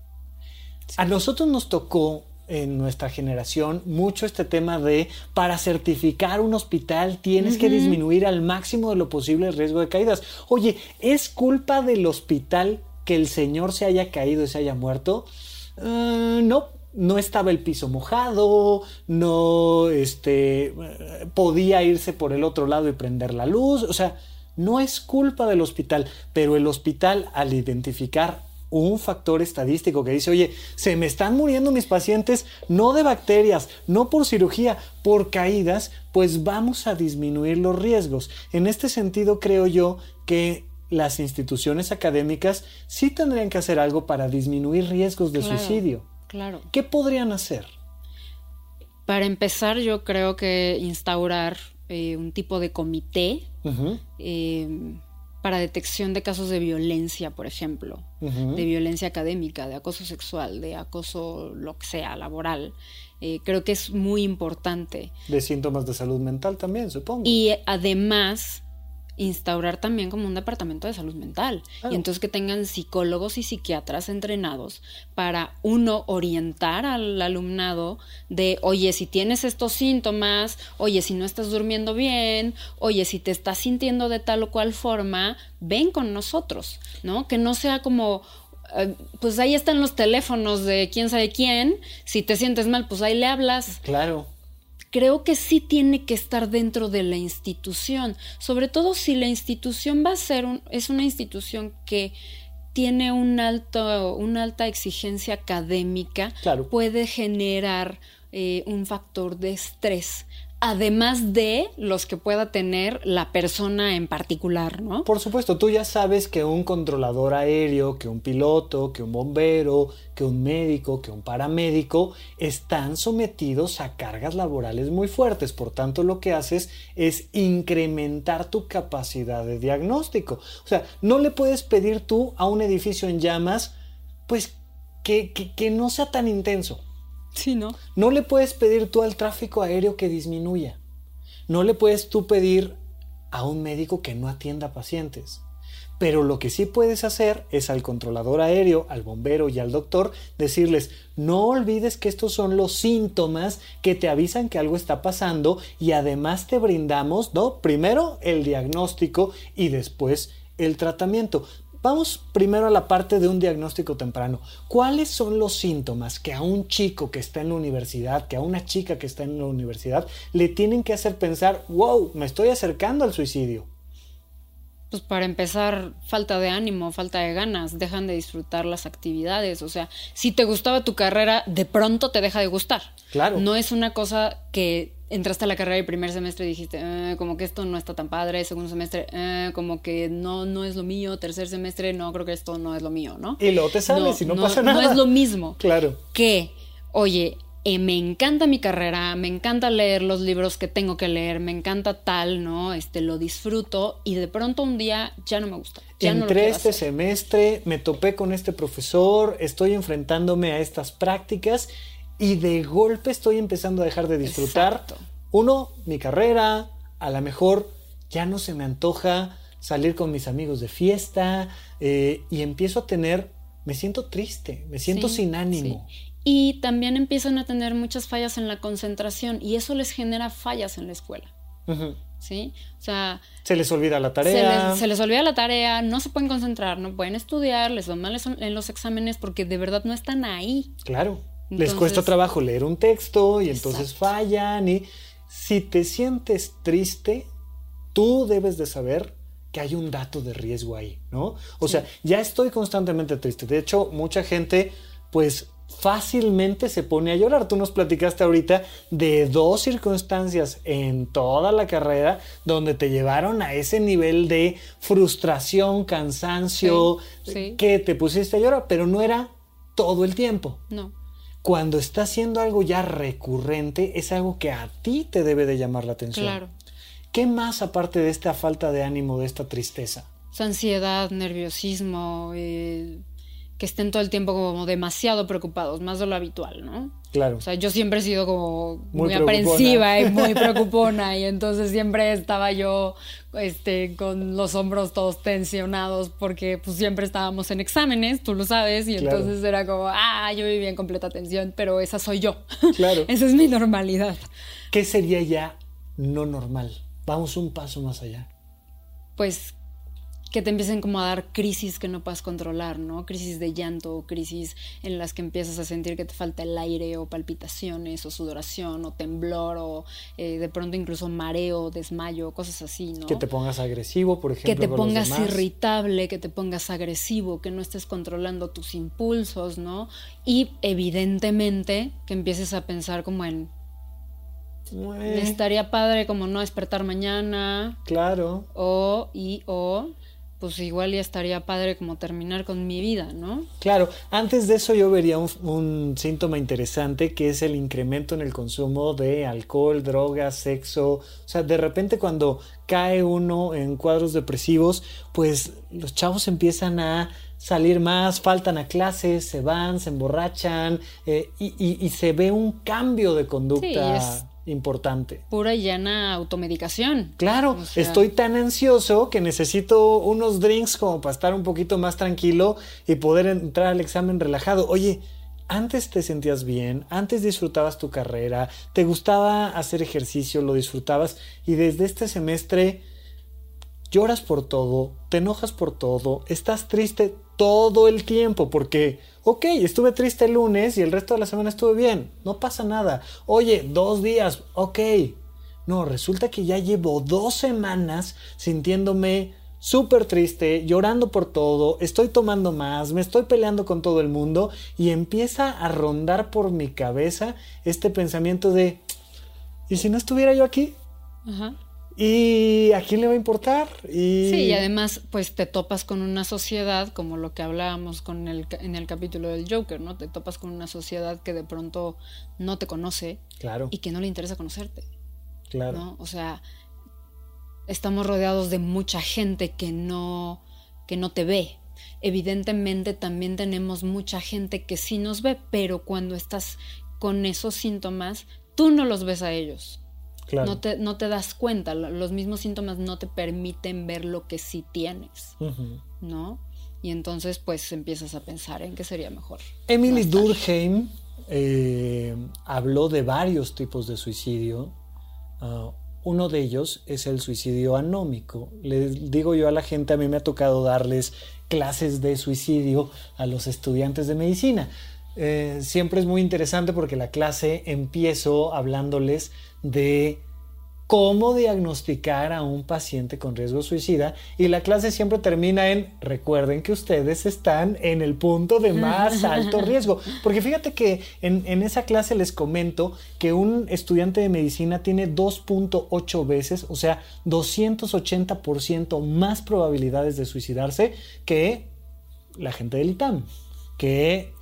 A nosotros nos tocó en nuestra generación mucho este tema de para certificar un hospital tienes que disminuir al máximo de lo posible el riesgo de caídas. Oye, ¿es culpa del hospital que el señor se haya caído y se haya muerto? Eh, no, no estaba el piso mojado, no este, podía irse por el otro lado y prender la luz, o sea, no es culpa del hospital, pero el hospital al identificar un factor estadístico que dice, oye, se me están muriendo mis pacientes no de bacterias, no por cirugía, por caídas, pues vamos a disminuir los riesgos. En este sentido, creo yo que las instituciones académicas sí tendrían que hacer algo para disminuir riesgos de suicidio. Claro. ¿Qué podrían hacer? Para empezar, yo creo que instaurar eh, un tipo de comité para detección de casos de violencia, por ejemplo, de violencia académica, de acoso sexual, de acoso lo que sea, laboral. Eh, creo que es muy importante. De síntomas de salud mental también, supongo. Y además instaurar también como un departamento de salud mental. Y entonces que tengan psicólogos y psiquiatras entrenados para, uno, orientar al alumnado de, oye, si tienes estos síntomas, oye, si no estás durmiendo bien, oye, si te estás sintiendo de tal o cual forma, ven con nosotros, ¿no? Que no sea como, eh, pues ahí están los teléfonos de quién sabe quién, si te sientes mal, pues ahí le hablas. Claro creo que sí tiene que estar dentro de la institución, sobre todo si la institución va a ser un, es una institución que tiene un alto, una alta exigencia académica, puede generar eh, un factor de estrés además de los que pueda tener la persona en particular, ¿no? Por supuesto, tú ya sabes que un controlador aéreo, que un piloto, que un bombero, que un médico, que un paramédico están sometidos a cargas laborales muy fuertes, por tanto lo que haces es incrementar tu capacidad de diagnóstico. O sea, no le puedes pedir tú a un edificio en llamas, pues que, que no sea tan intenso. ¿No? No le puedes pedir tú al tráfico aéreo que disminuya. No le puedes tú pedir a un médico que no atienda pacientes. Pero lo que sí puedes hacer es al controlador aéreo, al bombero y al doctor decirles, no olvides que estos son los síntomas que te avisan que algo está pasando y además te brindamos, ¿no? Primero el diagnóstico y después el tratamiento. Vamos primero a la parte de un diagnóstico temprano. ¿Cuáles son los síntomas que a un chico que está en la universidad, que a una chica que está en la universidad, le tienen que hacer pensar, wow, me estoy acercando al suicidio? Pues para empezar, falta de ánimo, falta de ganas, dejan de disfrutar las actividades. O sea, si te gustaba tu carrera, de pronto te deja de gustar. Claro. No es una cosa que entraste a la carrera el primer semestre y dijiste, eh, como que esto no está tan padre, segundo semestre, eh, como que no, no es lo mío, tercer semestre, no, creo que esto no es lo mío, ¿no? Y luego te sales y no, pasa nada. No es lo mismo. Claro. Que, oye, eh, me encanta mi carrera, me encanta leer los libros que tengo que leer, me encanta tal, ¿no? Este, lo disfruto y de pronto un día ya no me gusta. Ya Entré este semestre, me topé con este profesor, estoy enfrentándome a estas prácticas y de golpe estoy empezando a dejar de disfrutar. Uno, mi carrera, a lo mejor ya no se me antoja salir con mis amigos de fiesta eh, y empiezo a tener, me siento triste, me siento sin ánimo. Y también empiezan a tener muchas fallas en la concentración y eso les genera fallas en la escuela. ¿Sí? O sea... Se les olvida la tarea. Se les, olvida la tarea, no se pueden concentrar, no pueden estudiar, les van mal en los exámenes porque de verdad no están ahí. Claro les cuesta trabajo leer un texto y entonces fallan y si te sientes triste, tú debes de saber que hay un dato de riesgo ahí, ¿no? O sea, ya estoy constantemente triste. De hecho, mucha gente, pues fácilmente se pone a llorar. Tú nos platicaste ahorita de dos circunstancias en toda la carrera donde te llevaron a ese nivel de frustración, cansancio, que te pusiste a llorar, pero no era todo el tiempo. No cuando está haciendo algo ya recurrente, es algo que a ti te debe de llamar la atención. Claro. ¿Qué más aparte de esta falta de ánimo, de esta tristeza? ansiedad, nerviosismo, eh, que estén todo el tiempo como demasiado preocupados, más de lo habitual, ¿no? Claro. O sea, yo siempre he sido como muy, aprensiva y muy preocupona y entonces siempre estaba yo este, con los hombros todos tensionados porque pues siempre estábamos en exámenes, tú lo sabes, y entonces era como, ah, yo vivía en completa tensión, pero esa soy yo. Claro. esa es mi normalidad. ¿Qué sería ya no normal? Vamos un paso más allá. Pues que te empiecen como a dar crisis que no puedas controlar, ¿no? Crisis de llanto, crisis en las que empiezas a sentir que te falta el aire o palpitaciones o sudoración o temblor o eh, de pronto incluso mareo, desmayo, cosas así, ¿no? Que te pongas agresivo, por ejemplo. Que te pongas irritable, que te pongas agresivo, que no estés controlando tus impulsos, ¿no? Y evidentemente que empieces a pensar como en Estaría padre como no despertar mañana. Claro. O, y, o, pues igual ya estaría padre como terminar con mi vida, ¿no? Claro, antes de eso yo vería un, síntoma interesante que es el incremento en el consumo de alcohol, drogas, sexo. O sea, de repente cuando cae uno en cuadros depresivos, pues los chavos empiezan a salir más, faltan a clases, se van, se emborrachan eh, y, se ve un cambio de conducta importante. Pura y llana automedicación. Claro, estoy tan ansioso que necesito unos drinks como para estar un poquito más tranquilo y poder entrar al examen relajado. Oye, antes te sentías bien, antes disfrutabas tu carrera, te gustaba hacer ejercicio, lo disfrutabas y desde este semestre lloras por todo, te enojas por todo, estás triste todo el tiempo porque Ok, estuve triste el lunes y el resto de la semana estuve bien. No pasa nada. Oye, dos días. Ok. No, resulta que ya llevo dos semanas sintiéndome súper triste, llorando por todo, estoy tomando más, me estoy peleando con todo el mundo y empieza a rondar por mi cabeza este pensamiento de, ¿y si no estuviera yo aquí? Ajá. ¿Y a quién le va a importar? Y... Sí, y además, pues te topas con una sociedad, como lo que hablábamos con el, en el capítulo del Joker, ¿no? Te topas con una sociedad que de pronto no te conoce claro. y que no le interesa conocerte. Claro. ¿no? O sea, estamos rodeados de mucha gente que no, que no te ve. Evidentemente también tenemos mucha gente que sí nos ve, pero cuando estás con esos síntomas, tú no los ves a ellos. No, te, no te das cuenta, los mismos síntomas no te permiten ver lo que sí tienes, ¿no? Y entonces pues empiezas a pensar en qué sería mejor. Emily Durkheim eh, habló de varios tipos de suicidio. Ah, uno de ellos es el suicidio anómico. Le digo yo a la gente, a mí me ha tocado darles clases de suicidio a los estudiantes de medicina. Eh, siempre es muy interesante porque la clase empiezo hablándoles de cómo diagnosticar a un paciente con riesgo suicida. Y la clase siempre termina en recuerden que ustedes están en el punto de más alto riesgo. Porque fíjate que en, en esa clase les comento que un estudiante de medicina tiene 2.8 veces, o sea, 280% más probabilidades de suicidarse que la gente del ITAM, que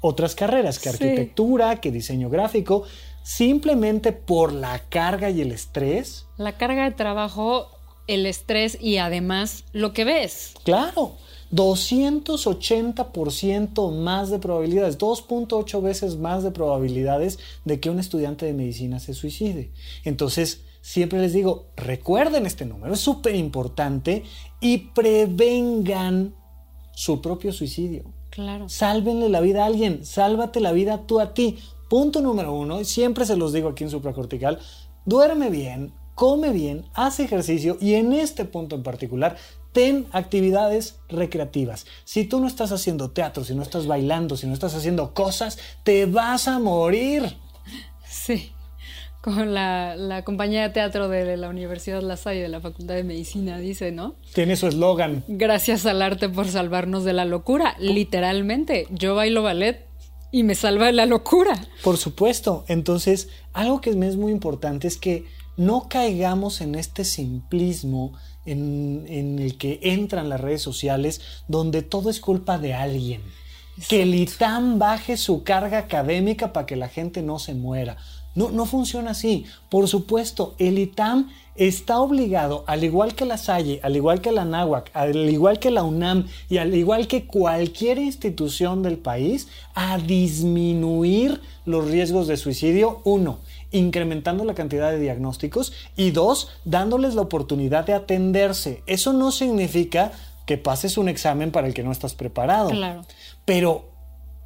otras carreras, que arquitectura, que diseño gráfico simplemente por la carga y el estrés. La carga de trabajo, el estrés y además lo que ves. Claro, 280% más de probabilidades, 2.8 veces más de probabilidades de que un estudiante de medicina se suicide. Entonces, siempre les digo, recuerden este número, es súper importante y prevengan su propio suicidio. Claro. Sálvenle la vida a alguien, sálvate la vida tú a ti. Punto número uno, y siempre se los digo aquí en supracortical, duerme bien, come bien, hace ejercicio y en este punto en particular, ten actividades recreativas. Si tú no estás haciendo teatro, si no estás bailando, si no estás haciendo cosas, te vas a morir. Sí, con la, compañía de teatro de la Universidad La Salle, de la Facultad de Medicina, dice, ¿no? Tiene su eslogan. Gracias al arte por salvarnos de la locura. Literalmente, yo bailo ballet y me salva de la locura. Por supuesto. Entonces, algo que es muy importante es que no caigamos en este simplismo en, el que entran las redes sociales donde todo es culpa de alguien. Que el ITAM baje su carga académica para que la gente no se muera. No, no funciona así. Por supuesto, el ITAM está obligado, al igual que la Salle, al igual que la NAWAC, al igual que la UNAM y al igual que cualquier institución del país, a disminuir los riesgos de suicidio. Uno, incrementando la cantidad de diagnósticos y dos, dándoles la oportunidad de atenderse. Eso no significa que pases un examen para el que no estás preparado. Claro. Pero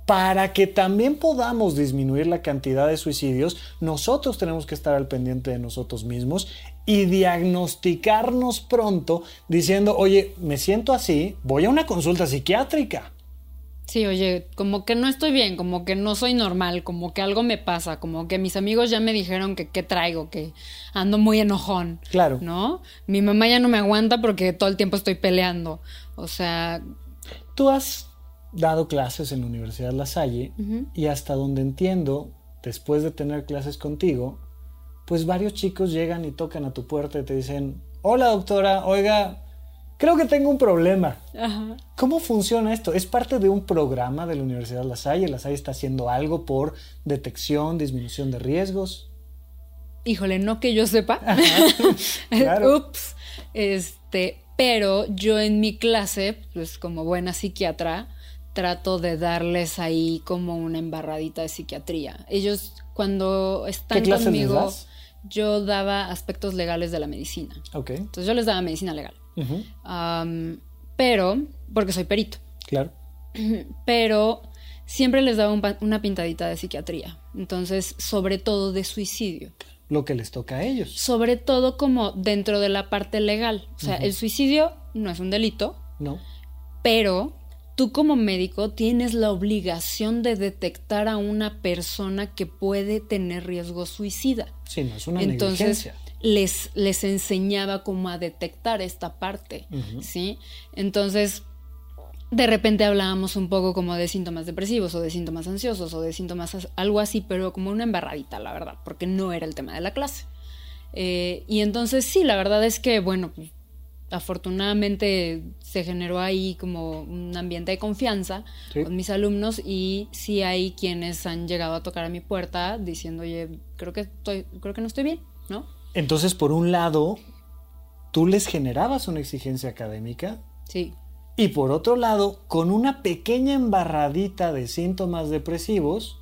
para que también podamos disminuir la cantidad de suicidios, nosotros tenemos que estar al pendiente de nosotros mismos y diagnosticarnos pronto diciendo, oye, me siento así, voy a una consulta psiquiátrica. Sí, oye, como que no estoy bien, como que no soy normal, como que algo me pasa, como que mis amigos ya me dijeron que qué traigo, que ando muy enojón. Claro. ¿No? Mi mamá ya no me aguanta porque todo el tiempo estoy peleando. O sea... Tú has dado clases en la Universidad La Salle y hasta donde entiendo, después de tener clases contigo, pues varios chicos llegan y tocan a tu puerta y te dicen, hola doctora, oiga, creo que tengo un problema. ¿Cómo funciona esto? ¿Es parte de un programa de la Universidad La Salle? ¿La Salle está haciendo algo por detección, disminución de riesgos? Híjole, no que yo sepa. Ups. Este, pero yo en mi clase, pues como buena psiquiatra, trato de darles ahí como una embarradita de psiquiatría. Ellos cuando están ¿Qué conmigo, yo daba aspectos legales de la medicina. Okay. Entonces yo les daba medicina legal. pero, porque soy perito. Claro. Pero siempre les daba una pintadita de psiquiatría. Entonces, sobre todo de suicidio. Lo que les toca a ellos. Sobre todo como dentro de la parte legal. O sea, el suicidio no es un delito. No. Pero tú como médico tienes la obligación de detectar a una persona que puede tener riesgo suicida. Sí, no es una Entonces, Les, les enseñaba cómo a detectar esta parte, ¿sí? Entonces, de repente hablábamos un poco como de síntomas depresivos o de síntomas ansiosos o de síntomas algo así, pero como una embarradita, la verdad, porque no era el tema de la clase. Eh, y entonces sí, la verdad es que, bueno, afortunadamente se generó ahí como un ambiente de confianza con mis alumnos y sí hay quienes han llegado a tocar a mi puerta diciendo, oye, creo que estoy, creo que no estoy bien, ¿no? Entonces, por un lado, tú les generabas una exigencia académica. Sí. Y por otro lado, con una pequeña embarradita de síntomas depresivos,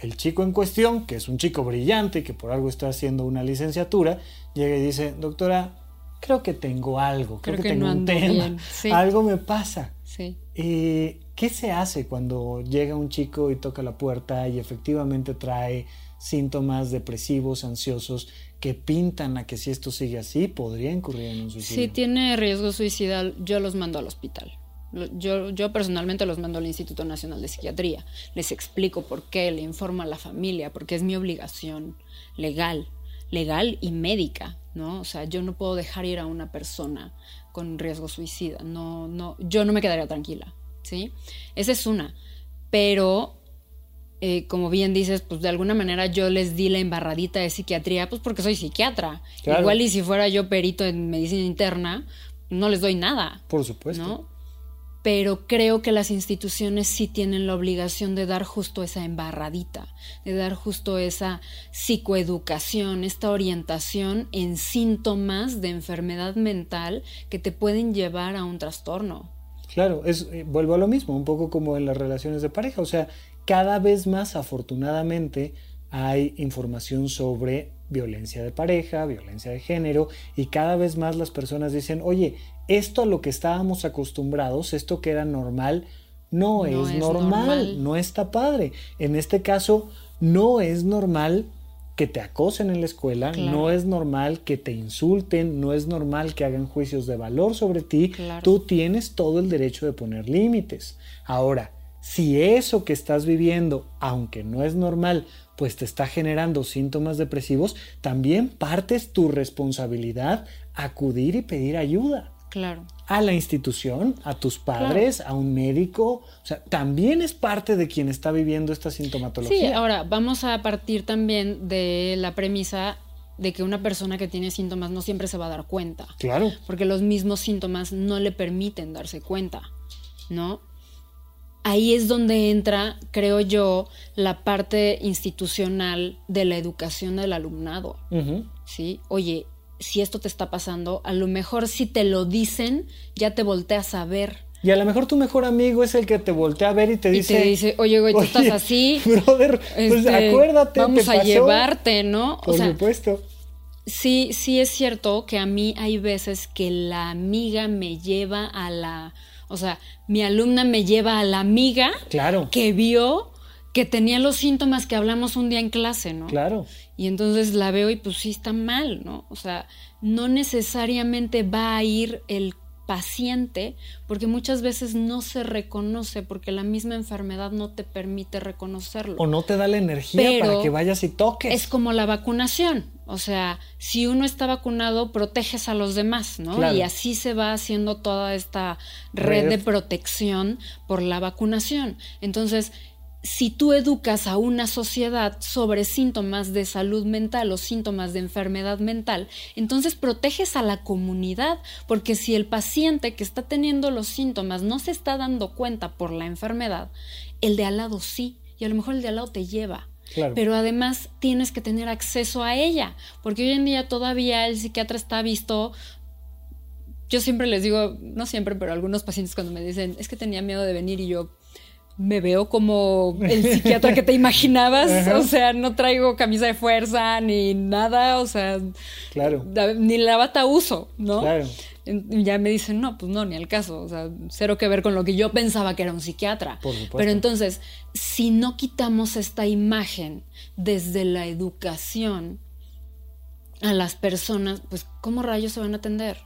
el chico en cuestión, que es un chico brillante, que por algo está haciendo una licenciatura, llega y dice, doctora, creo que tengo algo, creo, que, tengo un tema, algo me pasa. Sí. Eh, ¿Qué se hace cuando llega un chico y toca la puerta y efectivamente trae síntomas depresivos, ansiosos, que pintan a que si esto sigue así, podría incurrir en un suicidio? Si tiene riesgo suicidal, yo los mando al hospital. Yo, yo, personalmente los mando al Instituto Nacional de Psiquiatría. Les explico por qué, le informo a la familia, porque es mi obligación legal, legal y médica ¿no? O sea, yo no puedo dejar ir a una persona con riesgo suicida, no, no, yo no me quedaría tranquila, ¿sí? Esa es una, pero eh, como bien dices, pues de alguna manera yo les di la embarradita de psiquiatría, pues porque soy psiquiatra. Igual y si fuera yo perito en medicina interna, no les doy nada. Por supuesto. ¿no? Pero creo que las instituciones sí tienen la obligación de dar justo esa embarradita, de dar justo esa psicoeducación, esta orientación en síntomas de enfermedad mental que te pueden llevar a un trastorno. Claro, eh, vuelvo a lo mismo, un poco como en las relaciones de pareja, o sea, cada vez más afortunadamente hay información sobre violencia de pareja, violencia de género, y cada vez más las personas dicen, oye, esto a lo que estábamos acostumbrados, esto que era normal, no, es, normal, no está padre. En este caso, no es normal que te acosen en la escuela, no es normal que te insulten, no es normal que hagan juicios de valor sobre ti. Tú tienes todo el derecho de poner límites. Ahora, si eso que estás viviendo, aunque no es normal, pues te está generando síntomas depresivos, también partes tu responsabilidad acudir y pedir ayuda. Claro. A la institución, a tus padres, a un médico. O sea, también es parte de quien está viviendo esta sintomatología. Sí, ahora vamos a partir también de la premisa de que una persona que tiene síntomas no siempre se va a dar cuenta. Claro. Porque los mismos síntomas no le permiten darse cuenta, ¿no? Ahí es donde entra, creo yo, la parte institucional de la educación del alumnado. ¿Sí? Oye, si esto te está pasando, a lo mejor si te lo dicen, ya te volteas a ver. Y a lo mejor tu mejor amigo es el que te voltea a ver y te dice... Y te dice, oye, güey, tú estás así. Brother, pues este, acuérdate, Vamos a llevarte, ¿no? Por supuesto. Sí, sí es cierto que a mí hay veces que la amiga me lleva a la O sea, mi alumna me lleva a la amiga claro. que vio que tenía los síntomas que hablamos un día en clase, ¿no? Claro. Y entonces la veo y pues sí está mal, ¿no? O sea, no necesariamente va a ir el paciente porque muchas veces no se reconoce porque la misma enfermedad no te permite reconocerlo. O no te da la energía para que vayas y toques. Es como la vacunación. O sea, si uno está vacunado, proteges a los demás, ¿no? Y así se va haciendo toda esta red de protección por la vacunación. Entonces, si tú educas a una sociedad sobre síntomas de salud mental o síntomas de enfermedad mental, entonces proteges a la comunidad, porque si el paciente que está teniendo los síntomas no se está dando cuenta por la enfermedad, el de al lado sí, y a lo mejor el de al lado te lleva. Pero además tienes que tener acceso a ella, porque hoy en día todavía el psiquiatra está visto yo siempre les digo, no siempre, pero algunos pacientes cuando me dicen, es que tenía miedo de venir y yo, me veo como el psiquiatra que te imaginabas, o sea, no traigo camisa de fuerza ni nada, o sea, claro. ni la bata uso, ¿no? Claro. Ya me dicen, no, pues no, ni al caso, o sea, cero que ver con lo que yo pensaba que era un psiquiatra. Por supuesto. Pero entonces, si no quitamos esta imagen desde la educación a las personas, pues, ¿cómo rayos se van a atender?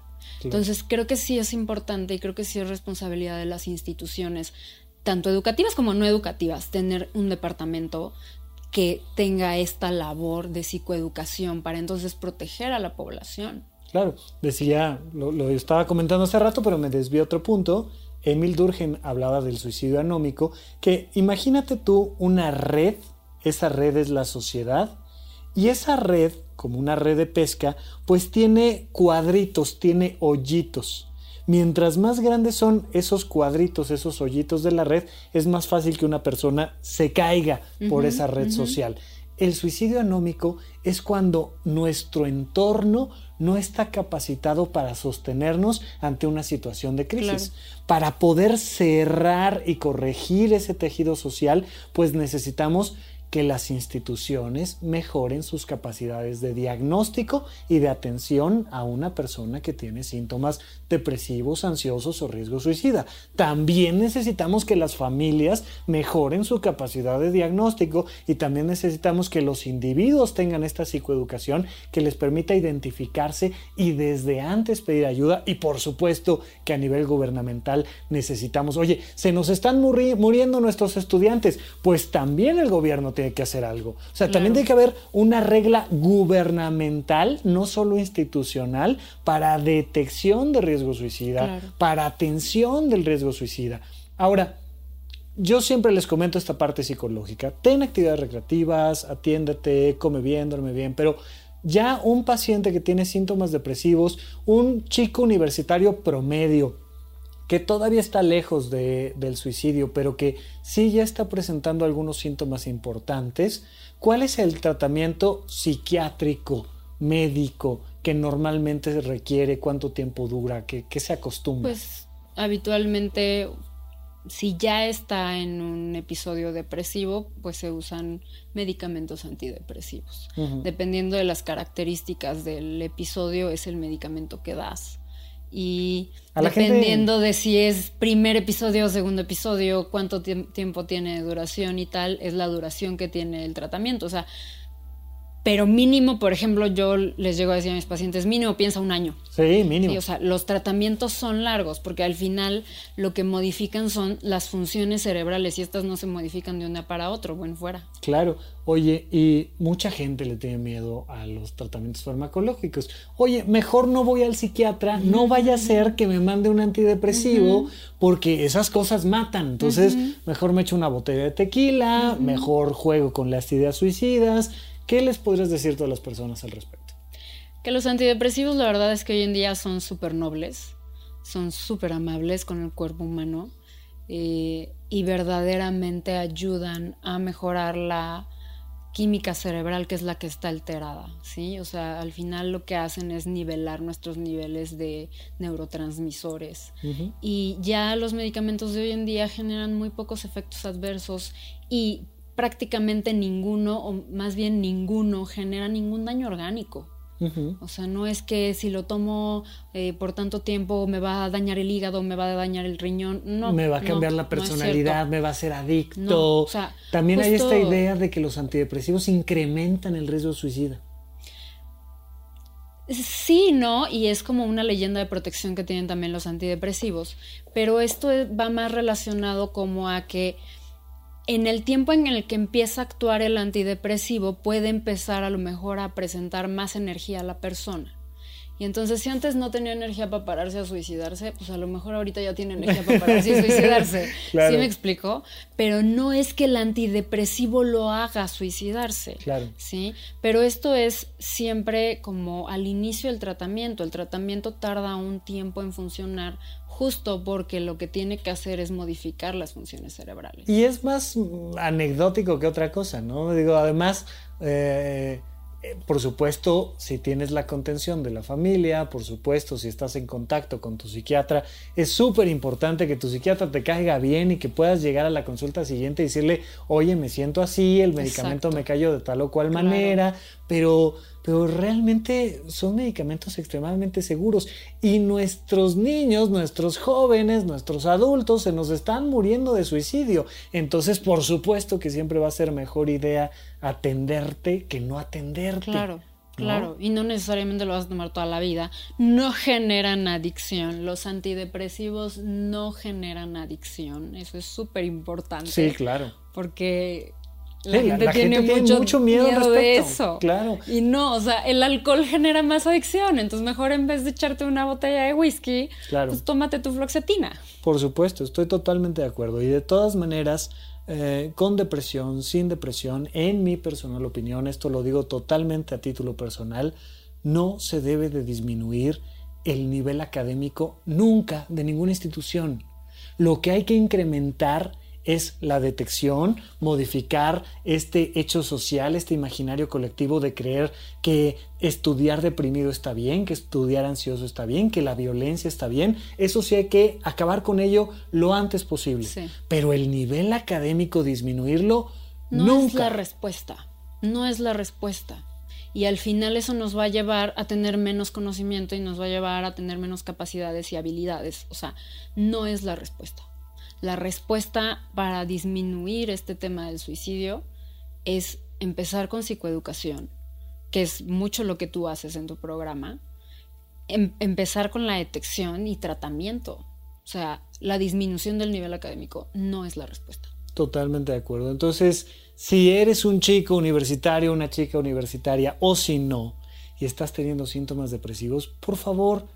Entonces, creo que sí es importante y creo que sí es responsabilidad de las instituciones tanto educativas como no educativas, tener un departamento que tenga esta labor de psicoeducación para entonces proteger a la población. Claro, decía, lo, estaba comentando hace rato, pero me desvió otro punto. Emil Durgen hablaba del suicidio anómico, que imagínate tú una red, esa red es la sociedad, y esa red, como una red de pesca, pues tiene cuadritos, tiene hoyitos. Mientras más grandes son esos cuadritos, esos hoyitos de la red, es más fácil que una persona se caiga por esa red social. El suicidio anómico es cuando nuestro entorno no está capacitado para sostenernos ante una situación de crisis. Para poder cerrar y corregir ese tejido social, pues necesitamos que las instituciones mejoren sus capacidades de diagnóstico y de atención a una persona que tiene síntomas depresivos, ansiosos o riesgo suicida. También necesitamos que las familias mejoren su capacidad de diagnóstico y también necesitamos que los individuos tengan esta psicoeducación que les permita identificarse y desde antes pedir ayuda y por supuesto que a nivel gubernamental necesitamos, oye, se nos están muriendo nuestros estudiantes, pues también el gobierno tiene que hacer algo. O sea, también tiene que haber una regla gubernamental, no solo institucional, para detección de riesgo suicida, para atención del riesgo suicida. Ahora, yo siempre les comento esta parte psicológica. Ten actividades recreativas, atiéndete, come bien, duerme bien, pero ya un paciente que tiene síntomas depresivos, un chico universitario promedio, que todavía está lejos del suicidio, pero que sí ya está presentando algunos síntomas importantes, ¿cuál es el tratamiento psiquiátrico, médico, que normalmente se requiere? ¿Cuánto tiempo dura? ¿Qué, se acostumbra? Pues habitualmente, si ya está en un episodio depresivo, pues se usan medicamentos antidepresivos. Dependiendo de las características del episodio, es el medicamento que das y dependiendo de si es primer episodio o segundo episodio, cuánto tiempo tiene duración y tal, es la duración que tiene el tratamiento. O sea, pero mínimo, por ejemplo, yo les llego a decir a mis pacientes, mínimo piensa un año. Sí, mínimo. o sea, los tratamientos son largos porque al final lo que modifican son las funciones cerebrales y estas no se modifican de un día para otro, buen fuera. Claro. Oye, y mucha gente le tiene miedo a los tratamientos farmacológicos. Oye, mejor no voy al psiquiatra, no vaya a ser que me mande un antidepresivo porque esas cosas matan. Entonces, mejor me echo una botella de tequila, mejor juego con las ideas suicidas ¿Qué les podrías decir a todas las personas al respecto? Que los antidepresivos la verdad es que hoy en día son súper nobles, son súper amables con el cuerpo humano eh, y verdaderamente ayudan a mejorar la química cerebral que es la que está alterada, ¿sí? O sea, al final lo que hacen es nivelar nuestros niveles de neurotransmisores. Y ya los medicamentos de hoy en día generan muy pocos efectos adversos y prácticamente ninguno, o más bien ninguno, genera ningún daño orgánico. O sea, no es que si lo tomo eh, por tanto tiempo me va a dañar el hígado, me va a dañar el riñón. No. Me va a cambiar la personalidad, me va a hacer adicto. También hay esta idea de que los antidepresivos incrementan el riesgo suicida. Sí, ¿no? Y es como una leyenda de protección que tienen también los antidepresivos. Pero esto va más relacionado como a que en el tiempo en el que empieza a actuar el antidepresivo puede empezar a lo mejor a presentar más energía a la persona. Y entonces si antes no tenía energía para pararse a suicidarse, pues a lo mejor ahorita ya tiene energía para pararse a suicidarse. ¿Sí me explico? Pero no es que el antidepresivo lo haga suicidarse. Claro. ¿Sí? Pero esto es siempre como al inicio del tratamiento. El tratamiento tarda un tiempo en funcionar justo porque lo que tiene que hacer es modificar las funciones cerebrales. Y es más anecdótico que otra cosa, ¿no? Digo, además, eh, eh, por supuesto, si tienes la contención de la familia, por supuesto, si estás en contacto con tu psiquiatra, es súper importante que tu psiquiatra te caiga bien y que puedas llegar a la consulta siguiente y decirle, oye, me siento así, el medicamento me cayó de tal o cual manera, pero pero realmente son medicamentos extremadamente seguros y nuestros niños, nuestros jóvenes, nuestros adultos se nos están muriendo de suicidio. Entonces, por supuesto que siempre va a ser mejor idea atenderte que no atenderte. Claro. Claro, y no necesariamente lo vas a tomar toda la vida. No generan adicción. Los antidepresivos no generan adicción. Eso es súper importante. Sí, claro. Porque la, gente, tiene, mucho, miedo, de eso. Claro. Y no, o sea, el alcohol genera más adicción. Entonces, mejor en vez de echarte una botella de whisky, pues tómate tu floxetina. Por supuesto, estoy totalmente de acuerdo. Y de todas maneras, eh, con depresión, sin depresión, en mi personal opinión, esto lo digo totalmente a título personal, no se debe de disminuir el nivel académico nunca de ninguna institución. Lo que hay que incrementar es la detección, modificar este hecho social, este imaginario colectivo de creer que estudiar deprimido está bien, que estudiar ansioso está bien, que la violencia está bien. Eso sí hay que acabar con ello lo antes posible. Pero el nivel académico disminuirlo no nunca. es la respuesta. No es la respuesta. Y al final eso nos va a llevar a tener menos conocimiento y nos va a llevar a tener menos capacidades y habilidades. O sea, no es la respuesta. La respuesta para disminuir este tema del suicidio es empezar con psicoeducación, que es mucho lo que tú haces en tu programa, em, empezar con la detección y tratamiento. O sea, la disminución del nivel académico no es la respuesta. Totalmente de acuerdo. Entonces, si eres un chico universitario, una chica universitaria, o si no, y estás teniendo síntomas depresivos, por favor,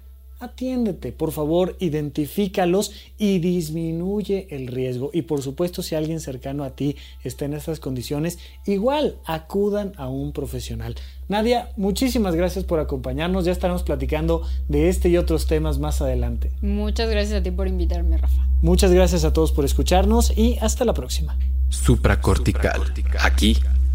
atiéndete, por favor, identifícalos y disminuye el riesgo. Y por supuesto, si alguien cercano a ti está en estas condiciones, igual acudan a un profesional. Nadia, muchísimas gracias por acompañarnos. Ya estaremos platicando de este y otros temas más adelante. Muchas gracias a ti por invitarme, Rafa. Muchas gracias a todos por escucharnos y hasta la próxima. Supracortical. Aquí